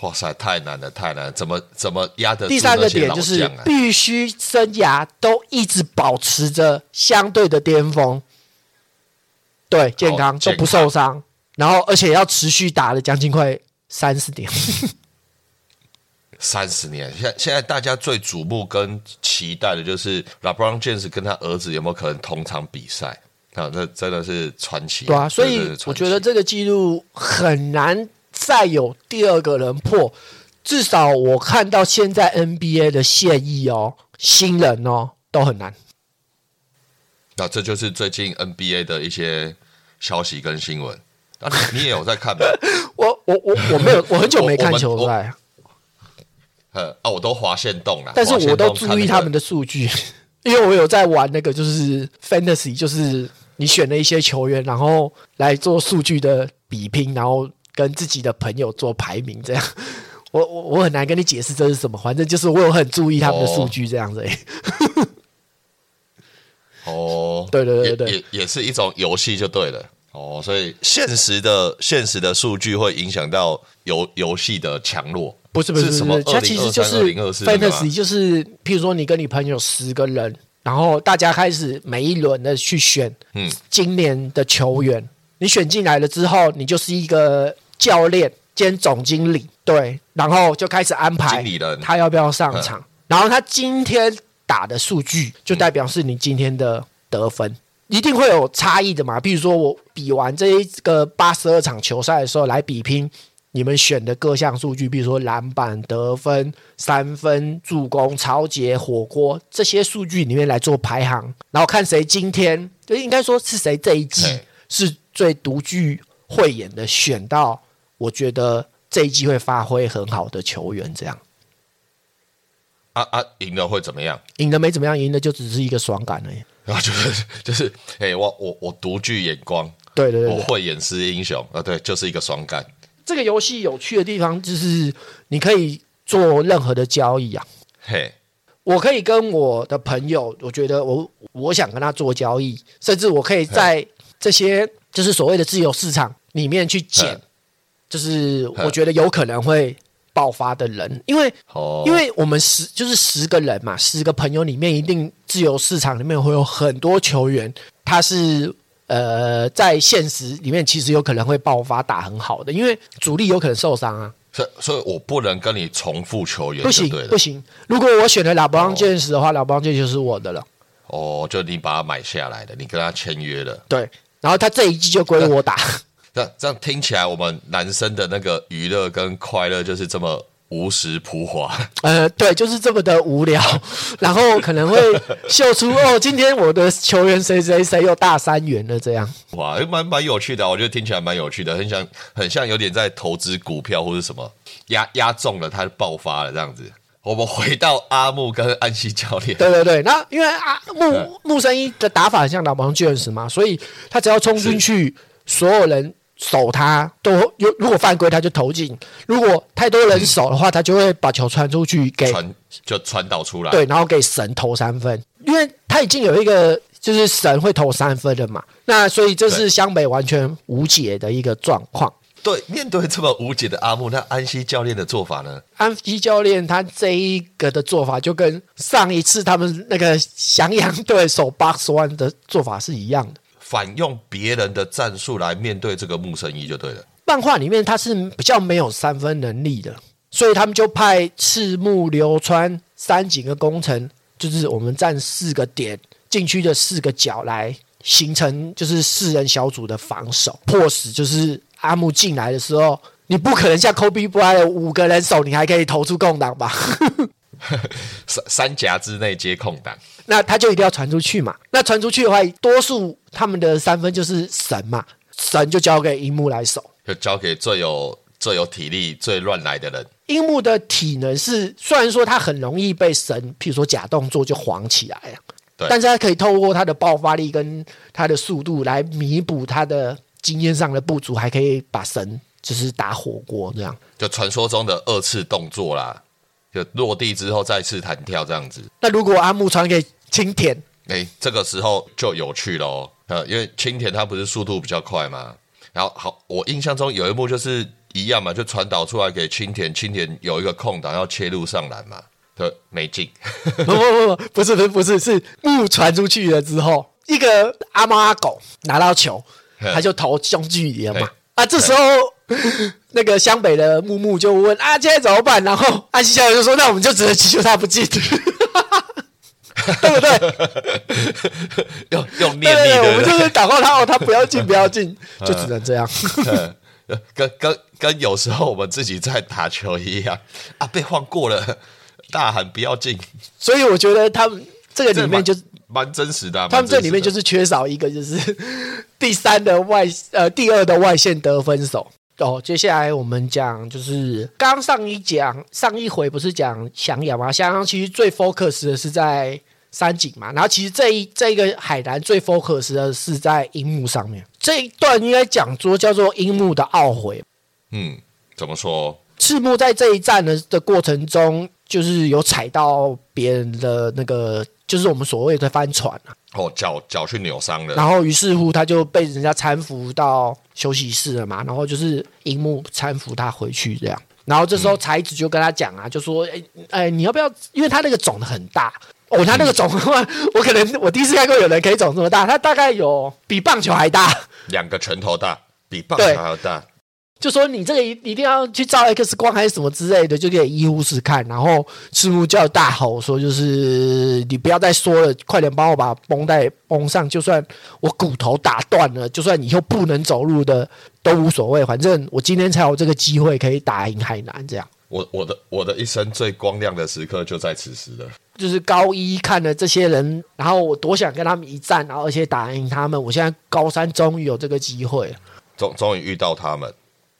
哇塞，太难了，太难了，怎么怎么压得住第三个点就是必须生涯都一直保持着相对的巅峰，对，健康都不受伤，然后而且要持续打了将近快三十年。三十年，现现在大家最瞩目跟期待的就是 LeBron James 跟他儿子有没有可能同场比赛啊？这真的是传奇，对啊，所以我觉得这个记录很难再有第二个人破。至少我看到现在 NBA 的现役哦，新人哦都很难。那这就是最近 NBA 的一些消息跟新闻。啊，你你也有在看吗？我我我我没有，我很久没看球赛，呃啊，我都划线动了，但是我都注意他们的数据，因为我有在玩那个就是 Fantasy，就是你选了一些球员，然后来做数据的比拼，然后跟自己的朋友做排名，这样。我我我很难跟你解释这是什么，反正就是我有很注意他们的数据这样子、欸。哦，对对对对。也也也是一种游戏就对了。哦，所以现实的现实的数据会影响到游游戏的强弱。不是不是是什么它其实就是 fantasy，就是譬如说你跟你朋友十个人，然后大家开始每一轮的去选，嗯。今年的球员，你选进来了之后，你就是一个教练兼总经理，对，然后就开始安排经理人。他要不要上场，然后他今天打的数据就代表是你今天的得分。一定会有差异的嘛？比如说我比完这一个八十二场球赛的时候来比拼你们选的各项数据，比如说篮板、得分、三分、助攻、超节、火锅这些数据里面来做排行，然后看谁今天就应该说是谁这一季是最独具慧眼的选到，我觉得这一季会发挥很好的球员，这样啊啊，赢了会怎么样？赢了没怎么样，赢了就只是一个爽感而已。然 后就是就是，哎、我我我独具眼光，对对对对，我慧眼识英雄啊，对，就是一个爽感。这个游戏有趣的地方就是你可以做任何的交易啊。嘿，我可以跟我的朋友，我觉得我我想跟他做交易，甚至我可以在这些就是所谓的自由市场里面去捡嗯，就是我觉得有可能会爆发的人，因为哦，因为我们十就是十个人嘛，十个朋友里面一定自由市场里面会有很多球员，他是呃在现实里面其实有可能会爆发打很好的，因为主力有可能受伤啊，所以所以我不能跟你重复球员，不行不行。如果我选了拉布朗剑士的话，拉布朗剑就是我的了，哦，就你把他买下来的，你跟他签约了。对。然后他这一季就归我打，这这样听起来，我们男生的那个娱乐跟快乐就是这么无时普华。呃，对，就是这么的无聊，然后可能会秀出哦，今天我的球员谁谁谁又大三元了这样。哇，蛮蛮有趣的啊，我觉得听起来蛮有趣的，很像很像有点在投资股票或者什么，压压中了它就爆发了这样子。我们回到阿木跟安西教练，对对对，那因为阿木木生一的打法很像老王卷士嘛，所以他只要冲进去，所有人守他都有，如果犯规他就投进，如果太多人守的话，他就会把球传出去给传就传导出来，对，然后给神投三分，因为他已经有一个就是神会投三分的嘛，那所以这是湘北完全无解的一个状况。对，面对这么无解的阿木，那安西教练的做法呢？安西教练他这一个的做法，就跟上一次他们那个翔阳队守 Box One 的做法是一样的。反用别人的战术来面对这个木生一就对了。漫画里面他是比较没有三分能力的，所以他们就派赤木流川三井跟工程，就是我们站四个点禁区的四个角来形成就是四人小组的防守，迫使就是阿木进来的时候，你不可能像 Kobe Bryant 五个人手，你还可以投出空档吧？三三夹之内接空档，那他就一定要传出去嘛。那传出去的话，多数他们的三分就是神嘛，神就交给樱木来守。就交给最有最有体力、最乱来的人。樱木的体能是，虽然说他很容易被神，譬如说假动作就晃起来了，对但是他可以透过他的爆发力跟他的速度来弥补他的经验上的不足，还可以把神就是打火锅这样。就传说中的二次动作啦，就落地之后再次弹跳这样子。那如果阿木传给青田，哎，这个时候就有趣喽。呃，因为青田他不是速度比较快嘛，然后好，我印象中有一幕就是一样嘛，就传导出来给青田，青田有一个空档要切入上篮嘛，对，没进。不不不不，不是不是不是，是木传出去了之后，一个阿猫阿狗拿到球，他就投中距离了嘛。啊，这时候那个湘北的木木就问啊，现在怎么办？然后安西教练就说，那我们就只能祈求他不进，对不对？用用力我们，就是祷告他哦，他不要进，不要进，就只能这样。呃 跟跟跟有时候我们自己在打球一样啊，被晃过了，大喊不要进，所以我觉得他们这个里面就蛮真实的啊、他们这里面就是缺少一个，就是第三的外呃第二的外线得分手。哦，接下来我们讲就是刚上一讲上一回不是讲翔阳吗？翔阳其实最 focus 的是在山景嘛，然后其实这一这个海南最 focus 的是在樱木上面。这一段应该讲说叫做樱木的懊悔。嗯，怎么说？赤木在这一战的的过程中，就是有踩到别人的那个，就是我们所谓的帆船啊。哦，脚脚去扭伤了，然后于是乎他就被人家搀扶到休息室了嘛，然后就是樱木搀扶他回去这样。然后这时候才子就跟他讲啊，就说：“哎、哎，你要不要？因为他那个肿的很大哦，他那个肿的话，我可能我第一次看过有人可以肿这么大，他大概有比棒球还大。两个拳头大，比棒球还要大。就说你这个一一定要去照 X 光还是什么之类的，就给医护室看。然后赤木叫大吼说：“就是你不要再说了，快点帮我把绷带绷上。就算我骨头打断了，就算以后不能走路的都无所谓，反正我今天才有这个机会可以打赢海南。这样我我的我的一生最光亮的时刻就在此时了。就是高一看了这些人，然后我多想跟他们一战，然后而且打赢他们。我现在高三终于有这个机会了。终终于遇到他们，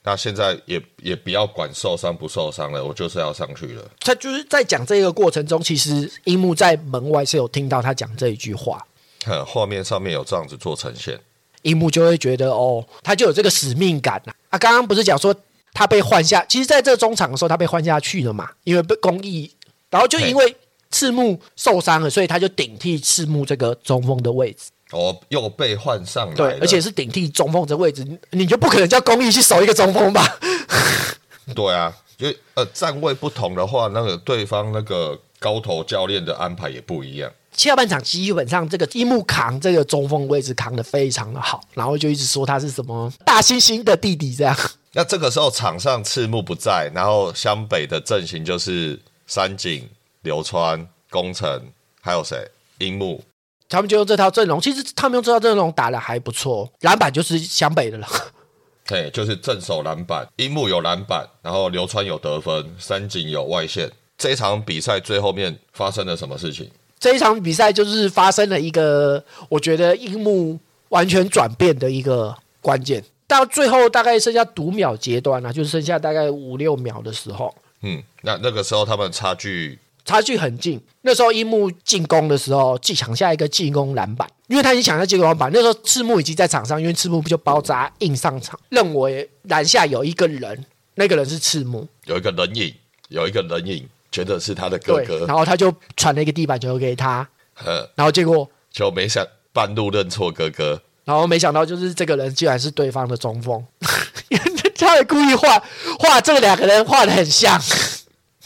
那现在也也不要管受伤不受伤了，我就是要上去了。他就是在讲这个过程中，其实樱木在门外是有听到他讲这一句话。哼，画面上面有这样子做呈现，樱木就会觉得哦，他就有这个使命感呐、啊。刚刚不是讲说他被换下，其实在这中场的时候他被换下去了嘛，因为被公益，然后就因为赤木受伤了，所以他就顶替赤木这个中锋的位置。哦，又被换上来了，对，而且是顶替中锋这位置，你你就不可能叫公益去守一个中锋吧？对啊，因为呃站位不同的话，那个对方那个高头教练的安排也不一样。下半场基本上这个樱木扛这个中锋位置扛的非常的好，然后就一直说他是什么大猩猩的弟弟这样。那这个时候场上赤木不在，然后湘北的阵型就是山井、流川、宫城，还有谁？樱木。他们就用这套阵容，其实他们用这套阵容打的还不错，篮板就是湘北的了。对，就是正手篮板，樱木有篮板，然后流川有得分，三井有外线。这一场比赛最后面发生了什么事情？这一场比赛就是发生了一个，我觉得樱木完全转变的一个关键。到最后大概剩下读秒阶段了、就是剩下大概五六秒的时候，嗯，那那个时候他们差距，差距很近。那时候樱木进攻的时候，既抢下一个进攻篮板，因为他已经抢下进攻篮板。那时候赤木已经在场上，因为赤木不就包扎硬上场，认为篮下有一个人，那个人是赤木，有一个人影，有一个人影，觉得是他的哥对，哥。然，后他就传了一个地板球给他，呃，然后结果？就没想半路认错哥哥，然后没想到，就是这个人竟然是对方的中锋，他还故意画画这两个人画的很像，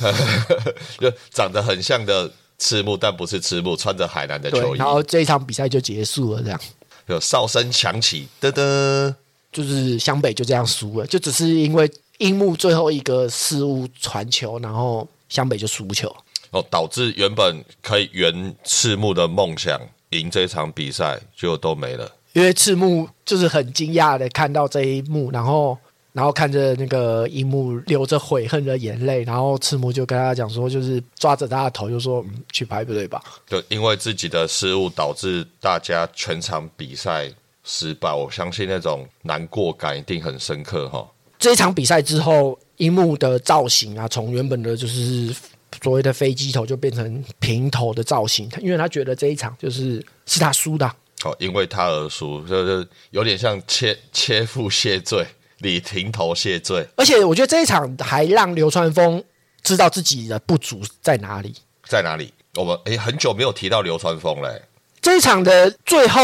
就长得很像的赤木，但不是赤木，穿着海南的球对，衣然，后这一场比赛就结束了，这样有哨声响起，噔噔，就是湘北就这样输了，就只是因为樱木最后一个失误传球，然后湘北就输球。哦，导致原本可以圆赤木的梦想，赢这场比赛，就都没了。因为赤木就是很惊讶的看到这一幕，然后然后看着那个樱木流着悔恨的眼泪，然后赤木就跟他讲说，就是抓着他的头就说：“嗯，去排队吧。”就因为自己的失误导致大家全场比赛失败，我相信那种难过感一定很深刻哈。这一场比赛之后，樱木的造型啊，从原本的就是所谓的飞机头，就变成平头的造型，因为他觉得这一场就是是他输的。哦，因为他而输，就是有点像切切腹谢罪。李平头谢罪，而且我觉得这一场还让流川枫知道自己的不足在哪里，在哪里？我们诶很久没有提到流川枫嘞。这一场的最后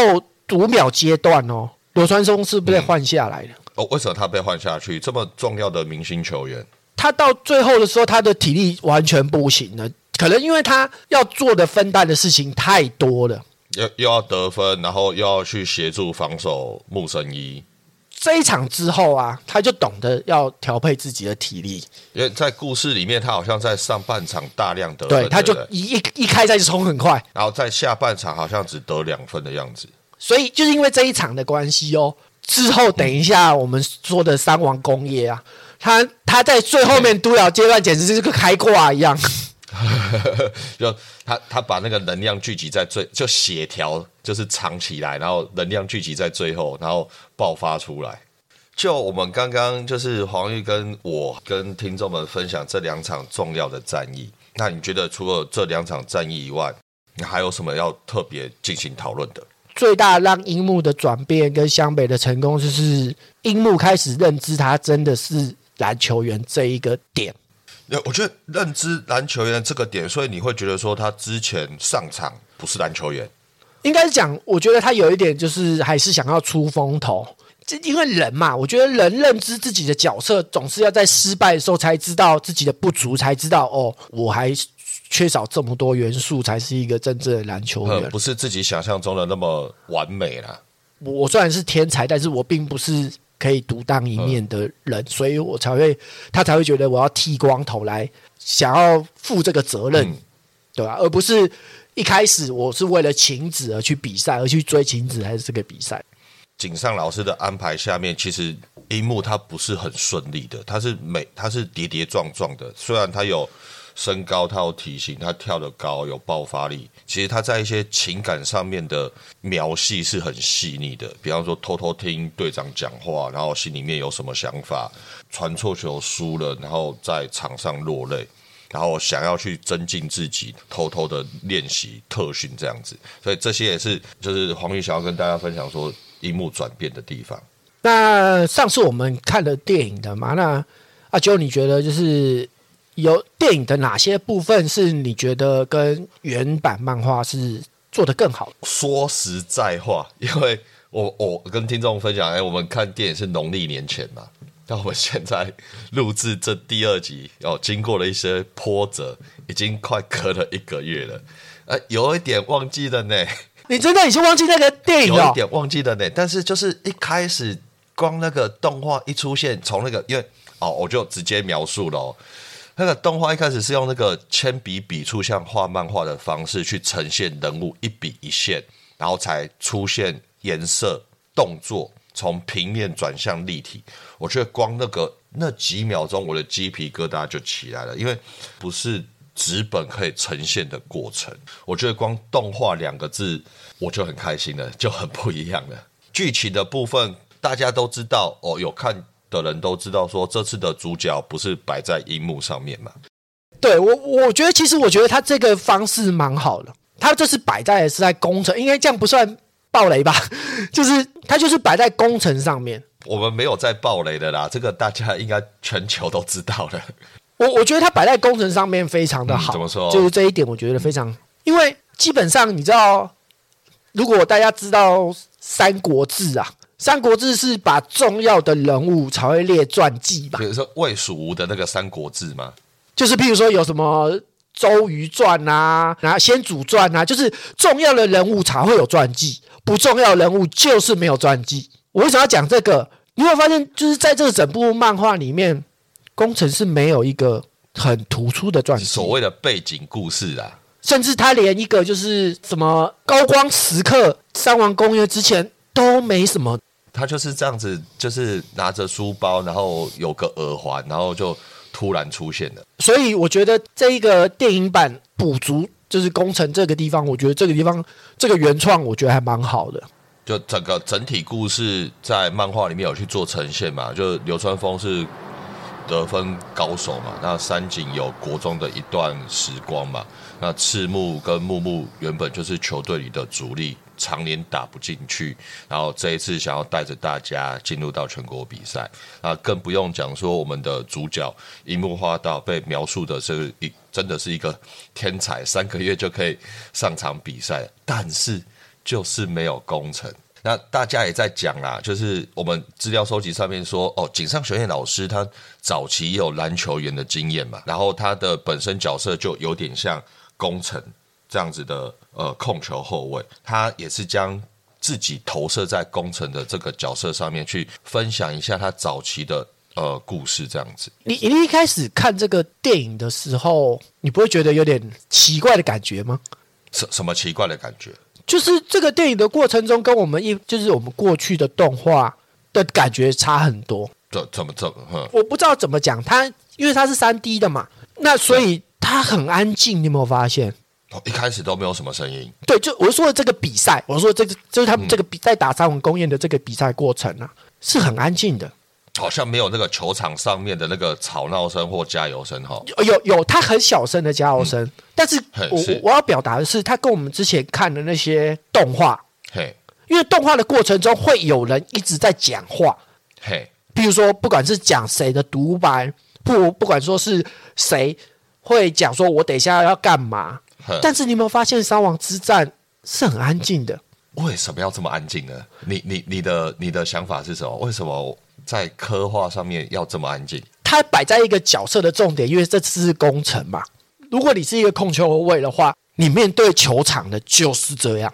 五秒阶段哦，流川枫是被换下来的。哦，为什么他被换下去？这么重要的明星球员，他到最后的时候，他的体力完全不行了，可能因为他要做的分担的事情太多了，又又要得分，然后又要去协助防守木神一。这一场之后啊，他就懂得要调配自己的体力。因为在故事里面，他好像在上半场大量得分，对，他就一一一开赛就冲很快，然后在下半场好像只得两分的样子。所以就是因为这一场的关系哦，之后等一下我们说的三王工业啊，他他在最后面督导阶段简直就是个开挂一样。就他他把那个能量聚集在最就血条就是藏起来，然后能量聚集在最后，然后爆发出来。就我们刚刚就是黄玉跟我跟听众们分享这两场重要的战役，那你觉得除了这两场战役以外，你还有什么要特别进行讨论的？最大让樱木的转变跟湘北的成功，就是樱木开始认知他真的是篮球员这一个点。我觉得认知篮球员这个点，所以你会觉得说他之前上场不是篮球员，应该是讲，我觉得他有一点就是还是想要出风头，这因为人嘛，我觉得人认知自己的角色，总是要在失败的时候才知道自己的不足，才知道哦，我还缺少这么多元素，才是一个真正的篮球员，不是自己想象中的那么完美啦。我虽然是天才，但是我并不是。可以独当一面的人，所以我才会他才会觉得我要剃光头来想要负这个责任，对吧？而不是一开始我是为了晴子而去比赛，而去追晴子还是这个比赛。井上老师的安排下面，其实樱木他不是很顺利的，他是每他是跌跌撞撞的，虽然他有。身高，他有体型，他跳得高，有爆发力。其实他在一些情感上面的描写是很细腻的，比方说偷偷听队长讲话，然后心里面有什么想法，传错球输了，然后在场上落泪，然后想要去增进自己，偷偷的练习特训这样子。所以这些也是就是黄玉想要跟大家分享说荧幕转变的地方。那上次我们看了电影的嘛，那阿九你觉得就是？有电影的哪些部分是你觉得跟原版漫画是做的更好？说实在话，因为我我跟听众分享，哎，我们看电影是农历年前嘛，那我们现在录制这第二集，哦，经过了一些波折，已经快隔了一个月了，呃，有一点忘记了呢。你真的已经忘记那个电影了？有一点忘记了呢。但是就是一开始光那个动画一出现，从那个因为哦，我就直接描述了。那个动画一开始是用那个铅笔笔触像画漫画的方式去呈现人物一笔一线，然后才出现颜色、动作从平面转向立体。我觉得光那个那几秒钟，我的鸡皮疙瘩就起来了，因为不是纸本可以呈现的过程。我觉得光动画两个字，我就很开心了，就很不一样了。剧情的部分大家都知道哦，有看。的人都知道，说这次的主角不是摆在荧幕上面嘛？对我，我觉得其实我觉得他这个方式蛮好的。他这是摆在是在工程，应该这样不算暴雷吧？就是他就是摆在工程上面。我们没有在暴雷的啦，这个大家应该全球都知道了。我我觉得他摆在工程上面非常的好，怎么说？就是这一点，我觉得非常，因为基本上你知道，如果大家知道《三国志》啊。《三国志》是把重要的人物才会列传记吧？比如说魏蜀吴的那个《三国志》吗？就是譬如说有什么周瑜传啊，然后先祖传啊，就是重要的人物才会有传记，不重要人物就是没有传记。我为什么要讲这个？你会发现，就是在这整部漫画里面，工程是没有一个很突出的传记，所谓的背景故事啊，甚至他连一个就是什么高光时刻，三王公约之前都没什么。他就是这样子，就是拿着书包，然后有个耳环，然后就突然出现了。所以我觉得这一个电影版补足就是工程这个地方，我觉得这个地方这个原创，我觉得还蛮好的。就整个整体故事在漫画里面有去做呈现嘛？就流川枫是得分高手嘛？那三井有国中的一段时光嘛？那赤木跟木木原本就是球队里的主力，常年打不进去，然后这一次想要带着大家进入到全国比赛，啊，更不用讲说我们的主角樱木花道被描述的是一真的是一个天才，三个月就可以上场比赛，但是。就是没有工程，那大家也在讲啦，就是我们资料收集上面说，哦，井上学院老师他早期有篮球员的经验嘛，然后他的本身角色就有点像工程这样子的呃控球后卫，他也是将自己投射在工程的这个角色上面去分享一下他早期的呃故事这样子。你你一开始看这个电影的时候，你不会觉得有点奇怪的感觉吗？什什么奇怪的感觉？就是这个电影的过程中，跟我们一就是我们过去的动画的感觉差很多。怎怎么怎么？我不知道怎么讲，它因为它是三 D 的嘛，那所以它很安静。你有没有发现？一开始都没有什么声音。对，就我说的这个比赛，我说这个就是他们这个比赛打三文公宴的这个比赛过程啊，是很安静的。好像没有那个球场上面的那个吵闹声或加油声哈。有有有，它很小声的加油声，但是我我要表达的是，他跟我们之前看的那些动画，嘿，因为动画的过程中会有人一直在讲话，嘿，比如说不管是讲谁的独白，不不管说是谁会讲说我等一下要干嘛，但是你有没有发现《伤亡之战》是很安静的？为什么要这么安静呢？你你你的你的想法是什么？为什么？在刻画上面要这么安静，它摆在一个角色的重点，因为这次是工程嘛。如果你是一个控球后卫的话，你面对球场的就是这样。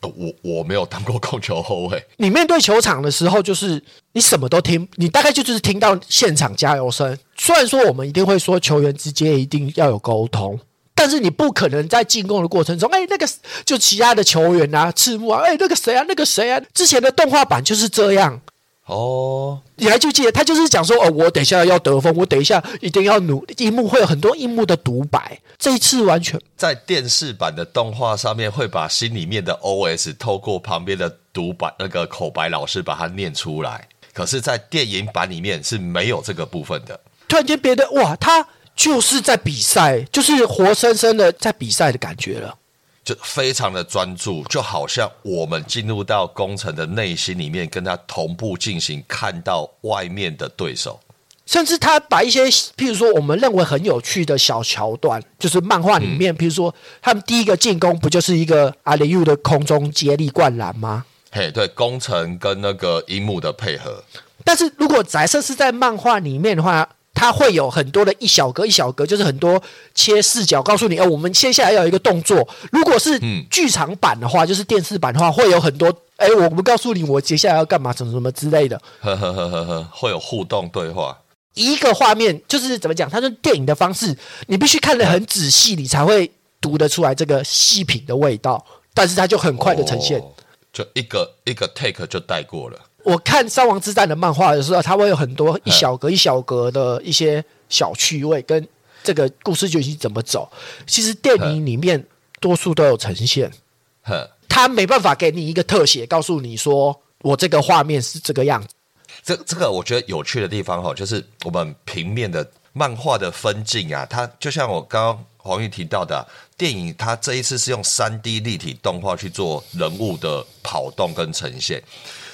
我我没有当过控球后卫，你面对球场的时候，就是你什么都听，你大概就就是听到现场加油声。虽然说我们一定会说球员之间一定要有沟通，但是你不可能在进攻的过程中，哎，那个就其他的球员啊，赤木啊，哎，那个谁啊，那个谁啊，之前的动画版就是这样。哦，你还记不记得他就是讲说哦，我等一下要得分，我等一下一定要努。一幕会有很多一幕的独白，这一次完全在电视版的动画上面会把心里面的 OS 透过旁边的独白那个口白老师把它念出来，可是，在电影版里面是没有这个部分的。突然间，别的哇，他就是在比赛，就是活生生的在比赛的感觉了。就非常的专注，就好像我们进入到工程的内心里面，跟他同步进行，看到外面的对手，甚至他把一些，譬如说我们认为很有趣的小桥段，就是漫画里面，譬如说他们第一个进攻不就是一个阿里乌的空中接力灌篮吗？嘿，对，工程跟那个樱木的配合。但是如果假设是在漫画里面的话。它会有很多的一小格一小格，就是很多切视角，告诉你，哎，我们接下来要有一个动作。如果是剧场版的话，就是电视版的话，会有很多，哎，我不告诉你，我接下来要干嘛，什么什么之类的。呵呵呵呵呵，会有互动对话。一个画面就是怎么讲？它是电影的方式，你必须看得很仔细，你才会读得出来这个细品的味道。但是它就很快的呈现，就一个一个 take 就带过了。我看《三王之战》的漫画的时候，它会有很多一小格一小格的一些小趣味，跟这个故事剧情怎么走。其实电影里面多数都有呈现。他没办法给你一个特写，告诉你说我这个画面是这个样子。这这个我觉得有趣的地方哈，就是我们平面的漫画的分镜啊，它就像我刚刚黄玉提到的，电影它这一次是用三 D 立体动画去做人物的跑动跟呈现。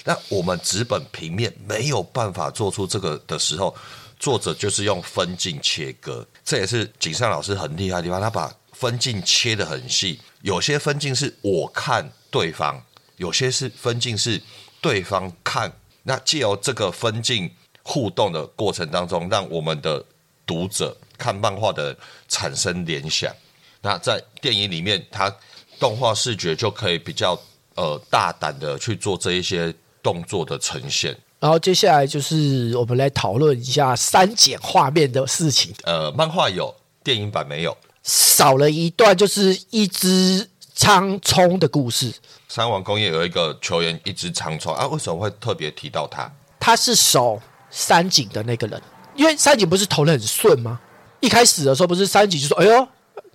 那我们纸本平面没有办法做出这个的时候，作者就是用分镜切割，这也是井上老师很厉害的地方。他把分镜切得很细，有些分镜是我看对方，有些是分镜是对方看。那借由这个分镜互动的过程当中，让我们的读者看漫画的产生联想。那在电影里面，它动画视觉就可以比较呃大胆的去做这一些。动作的呈现，然后接下来就是我们来讨论一下删减画面的事情。呃，漫画有，电影版没有，少了一段，就是一只苍冲的故事。三王工业有一个球员一直长冲啊，为什么会特别提到他？他是守三井的那个人，因为三井不是投的很顺吗？一开始的时候不是三井就说：“哎呦，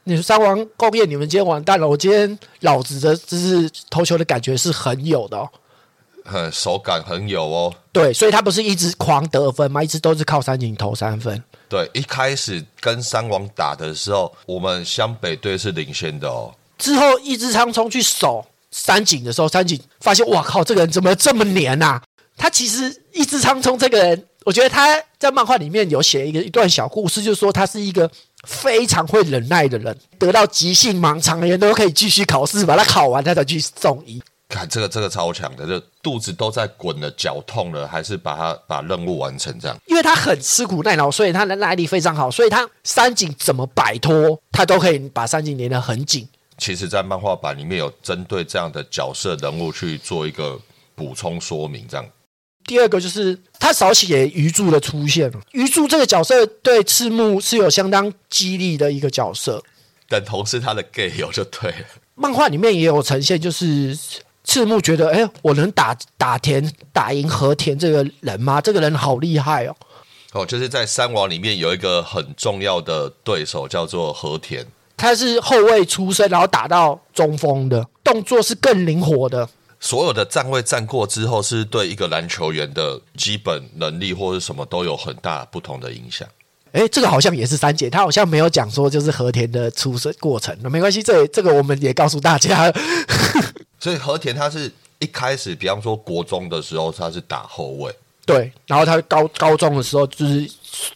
你三王工业，你们今天完蛋了！我今天老子的就是投球的感觉是很有的哦。”很手感很有哦，对，所以他不是一直狂得分吗？一直都是靠三井投三分。对，一开始跟三王打的时候，我们湘北队是领先的哦。之后一支仓冲去守三井的时候，三井发现哇靠，这个人怎么这么黏呐？他其实一支仓冲这个人，我觉得他在漫画里面有写一个一段小故事，就是说他是一个非常会忍耐的人，得到急性盲肠炎都可以继续考试，把他考完他才去送医。看这个这个超强的，就肚子都在滚了，脚痛了，还是把他把任务完成这样。因为他很吃苦耐劳，所以他的耐力非常好，所以他三井怎么摆脱，他都可以把三井连得很紧。其实，在漫画版里面有针对这样的角色人物去做一个补充说明，这样。第二个就是他少写鱼柱的出现了，鱼柱这个角色对赤木是有相当激励的一个角色，等同是他的 gay 友就对了。漫画里面也有呈现，就是。赤木觉得，哎，我能打打田打赢和田这个人吗？这个人好厉害哦！哦，就是在三王里面有一个很重要的对手，叫做和田。他是后卫出身，然后打到中锋的，动作是更灵活的。所有的站位站过之后，是对一个篮球员的基本能力或者什么都有很大不同的影响。哎，这个好像也是三姐，他好像没有讲说就是和田的出生过程。那没关系，这这个我们也告诉大家。所以和田他是一开始，比方说国中的时候，他是打后卫，对，然后他高高中的时候就是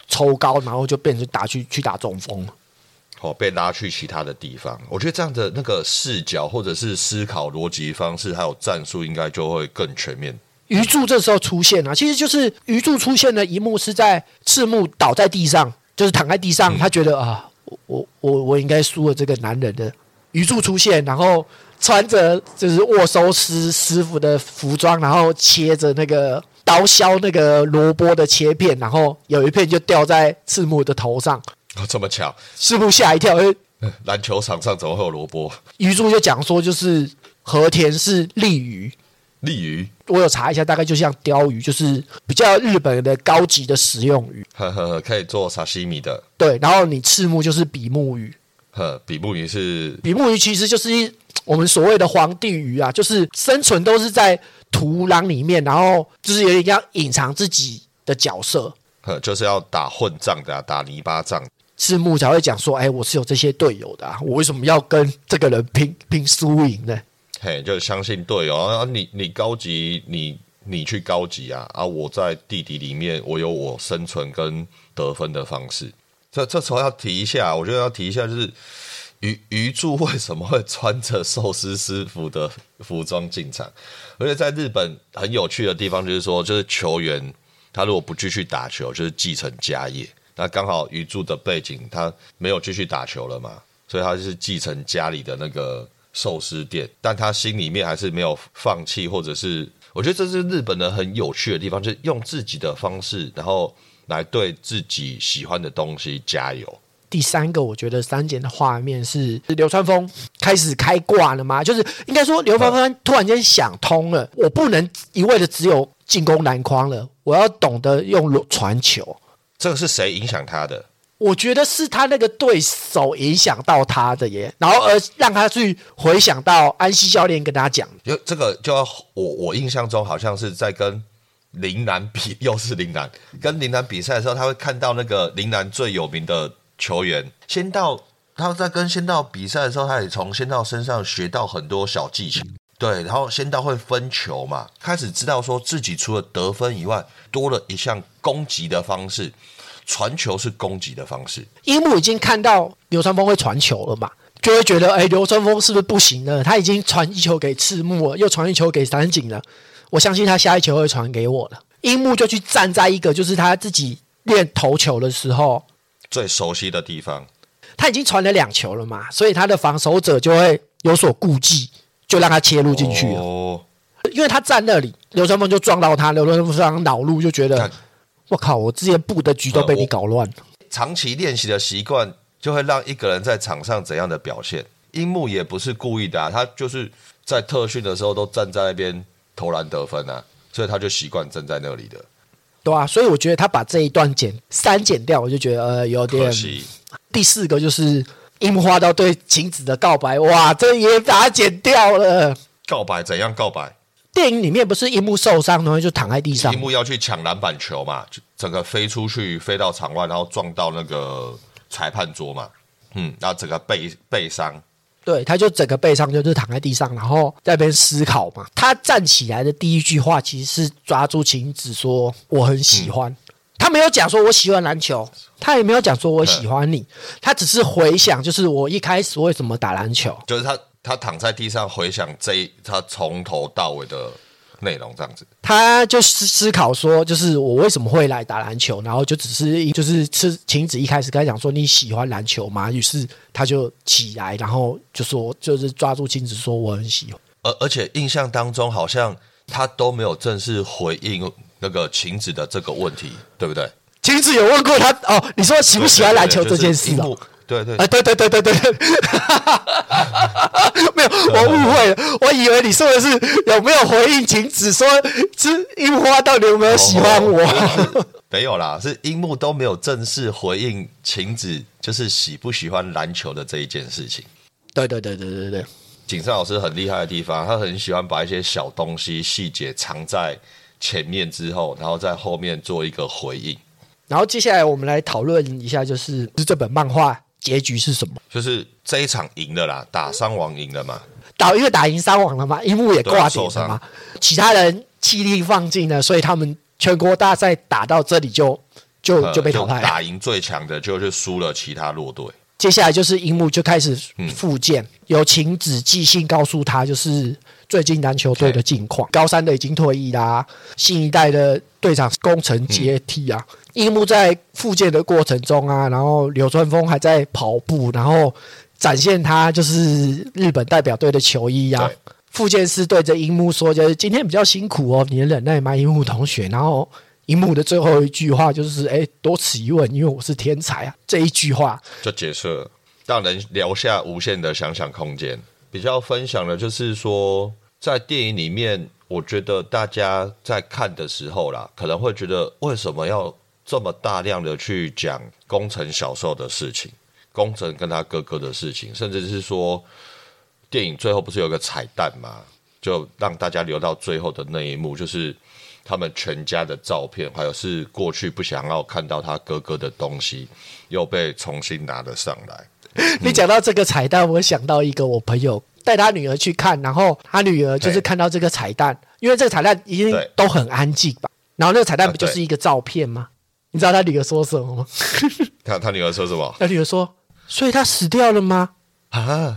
抽高，然后就变成打去去打中锋，哦，被拉去其他的地方。我觉得这样的那个视角或者是思考逻辑方式，还有战术，应该就会更全面。鱼柱这时候出现了，其实就是鱼柱出现的一幕是在赤木倒在地上，就是躺在地上，他觉得啊，我我我应该输了这个男人的鱼柱出现，然后。穿着就是握收师师傅的服装，然后切着那个刀削那个萝卜的切片，然后有一片就掉在赤木的头上。哦，这么巧！师傅吓一跳，哎，篮球场上怎么会有萝卜？鱼柱就讲说，就是和田是利鱼，利鱼。我有查一下，大概就像鲷鱼，就是比较日本的高级的食用鱼，呵呵，可以做沙西米的。对，然后你赤木就是比目鱼，呵，比目鱼是比目鱼，其实就是一。我们所谓的皇帝鱼啊，就是生存都是在土壤里面，然后就是有点要隐藏自己的角色，呃，就是要打混仗的，打泥巴仗。赤木才会讲说：“哎，我是有这些队友的，我为什么要跟这个人拼拼输赢呢？”嘿，就相信队友啊！你你高级，你你去高级啊！啊，我在地底里面，我有我生存跟得分的方式。这这时候要提一下，我觉得要提一下，就是。鱼鱼柱为什么会穿着寿司师傅的服装进场？而且在日本很有趣的地方就是说，就是球员他如果不继续打球，就是继承家业。那刚好鱼柱的背景，他没有继续打球了嘛，所以他就是继承家里的那个寿司店，但他心里面还是没有放弃，或者是我觉得这是日本人很有趣的地方，就是用自己的方式，然后来对自己喜欢的东西加油。第三个，我觉得删减的画面是流川枫开始开挂了吗？就是应该说流川枫突然间想通了，我不能一味的只有进攻篮筐了，我要懂得用传球。这个是谁影响他的？我觉得是他那个对手影响到他的耶，然后而让他去回想到安西教练跟他讲，就这个就要我我印象中好像是在跟林南比，又是林南跟林南比赛的时候，他会看到那个林南最有名的。球员仙道，他在跟仙道比赛的时候，他也从仙道身上学到很多小技巧。对，然后仙道会分球嘛，开始知道说自己除了得分以外，多了一项攻击的方式，传球是攻击的方式。樱木已经看到流川枫会传球了嘛，就会觉得，哎，流川枫是不是不行了？他已经传一球给赤木了，又传一球给三井了，我相信他下一球会传给我了。樱木就去站在一个就是他自己练投球的时候。最熟悉的地方，他已经传了两球了嘛，所以他的防守者就会有所顾忌，就让他切入进去了。因为他站那里，流川枫就撞到他，流川枫非常恼怒，就觉得我靠，我之前布的局都被你搞乱了。长期练习的习惯就会让一个人在场上怎样的表现，樱木也不是故意的啊，他就是在特训的时候都站在那边投篮得分啊，所以他就习惯站在那里的。对啊，所以我觉得他把这一段剪删减掉，我就觉得呃有点可。惜，第四个就是樱木花道对晴子的告白，哇，这也把它剪掉了。告白怎样告白？电影里面不是樱木受伤，然后就躺在地上樱，木要去抢篮板球嘛，就整个飞出去，飞到场外，然后撞到那个裁判桌嘛，嗯，然后整个背背伤，对，他就整个背上就是躺在地上，然后在那边思考嘛。他站起来的第一句话其实是抓住晴子说我很喜欢，他没有讲说我喜欢篮球，他也没有讲说我喜欢你，他只是回想就是我一开始为什么打篮球。就是他他躺在地上回想这一他从头到尾的内容，这样子。他就思思考说，就是我为什么会来打篮球，然后就只是就是吃晴子一开始跟他讲说你喜欢篮球吗？于是他就起来，然后就说就是抓住晴子说我很喜欢。而而且印象当中好像他都没有正式回应那个晴子的这个问题，对不对？晴子有问过他哦，你说喜不喜欢篮球这件事哦？哦。对对啊，对对对对对对，没有，我误会了，我以为你说的是有没有回应晴子说，是樱花到底有没有喜欢我？哦没有啦，是樱木都没有正式回应晴子就是喜不喜欢篮球的这一件事情。对对对对对对，景胜老师很厉害的地方，他很喜欢把一些小东西细节藏在前面之后，然后在后面做一个回应。然后接下来我们来讨论一下，就是就是这本漫画结局是什么？就是这一场赢了啦，打伤亡赢了嘛。打因为打赢伤亡了嘛，樱木也挂点了嘛，其他人气力放尽了，所以他们全国大赛打到这里就就呃就被淘汰了。打赢最强的，就是输了其他弱队。接下来就是樱木就开始复健，有晴子寄信告诉他，就是最近篮球队的近况。高三的已经退役啦，新一代的队长工程接替啊。樱木在复健的过程中啊，然后流川枫还在跑步，然后展现他就是日本代表队的球衣啊对。复健师对着樱木说：“就是今天比较辛苦哦，你的忍耐吗，樱木同学？”然后樱木的最后一句话就是：“哎，多此一问，因为我是天才啊。”这一句话就结束了，让人留下无限的想象空间。比较分享的就是说，在电影里面，我觉得大家在看的时候啦，可能会觉得为什么要这么大量的去讲工程小时候的事情，工程跟他哥哥的事情，甚至是说，电影最后不是有个彩蛋吗？就让大家留到最后的那一幕，就是他们全家的照片，还有是过去不想要看到他哥哥的东西，又被重新拿了上来。你讲到这个彩蛋，我想到一个我朋友带他女儿去看，然后他女儿就是看到这个彩蛋，因为这个彩蛋一定都很安静吧，然后那个彩蛋不就是一个照片吗？你知道他女儿说什么吗？他他女儿说什么他女儿说：“所以他死掉了吗啊？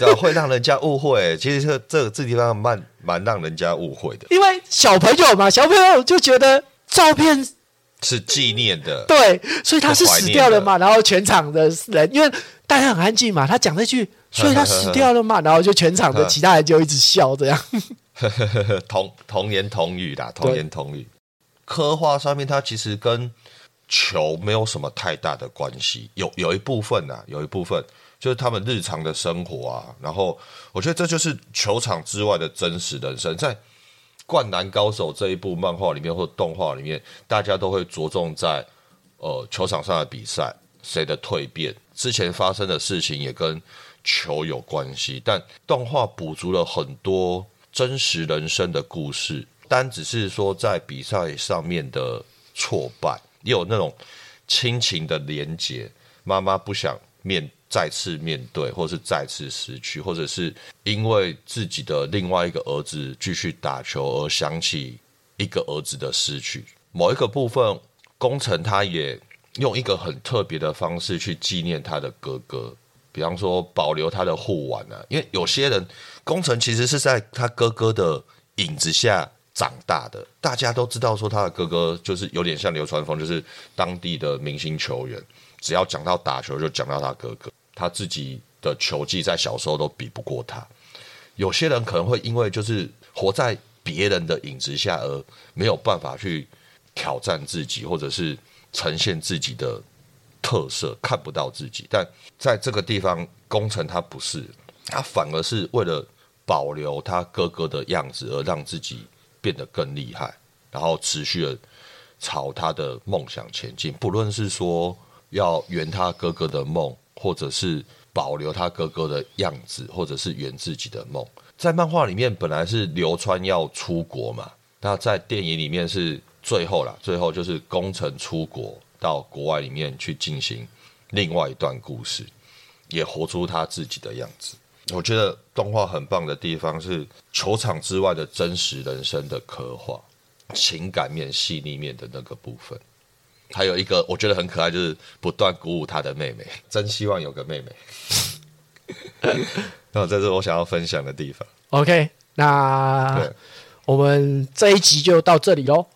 对会让人家误会。其实这这这地方蛮蛮让人家误会的，？”因为小朋友嘛，小朋友就觉得照片是纪念的。对，所以他是死掉了嘛。然后全场的人因为大家很安静嘛，他讲那句“所以他死掉了嘛”，然后就全场的其他人就一直笑这样。同同言同语啦，同言同语。刻画上面，它其实跟球没有什么太大的关系，有有一部分啊，有一部分就是他们日常的生活啊。然后我觉得这就是球场之外的真实人生。在《灌篮高手》这一部漫画里面或动画里面，大家都会着重在呃球场上的比赛，谁的蜕变，之前发生的事情也跟球有关系，但动画补足了很多真实人生的故事，单只是说在比赛上面的挫败，也有那种亲情的连结。妈妈不想面再次面对，或是再次失去，或者是因为自己的另外一个儿子继续打球而想起一个儿子的失去。某一个部分，工程他也用一个很特别的方式去纪念他的哥哥，比方说保留他的护腕啊，因为有些人工程其实是在他哥哥的影子下长大的，大家都知道说他的哥哥就是有点像流川枫，就是当地的明星球员，只要讲到打球就讲到他哥哥，他自己的球技在小时候都比不过他。有些人可能会因为就是活在别人的影子下而没有办法去挑战自己，或者是呈现自己的特色，看不到自己。但在这个地方，工程他不是，他反而是为了保留他哥哥的样子，而让自己变得更厉害，然后持续的朝他的梦想前进。不论是说要圆他哥哥的梦，或者是保留他哥哥的样子，或者是圆自己的梦。在漫画里面，本来是流川要出国嘛，那在电影里面是最后啦，最后就是工程出国到国外里面去进行另外一段故事，也活出他自己的样子。我觉得动画很棒的地方是球场之外的真实人生的刻画，情感面、细腻面的那个部分。还有一个我觉得很可爱，就是不断鼓舞他的妹妹，真希望有个妹妹。那这是我想要分享的地方。OK，那我们这一集就到这里喽。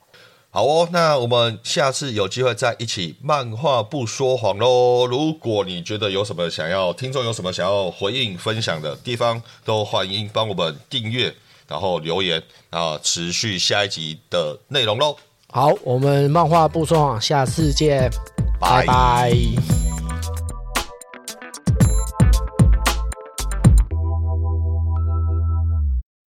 好哦，那我们下次有机会再一起漫画不说谎喽。如果你觉得有什么想要听众有什么想要回应分享的地方，都欢迎帮我们订阅，然后留言，然后持续下一集的内容喽。好，我们漫画不说谎，下次见，拜。拜拜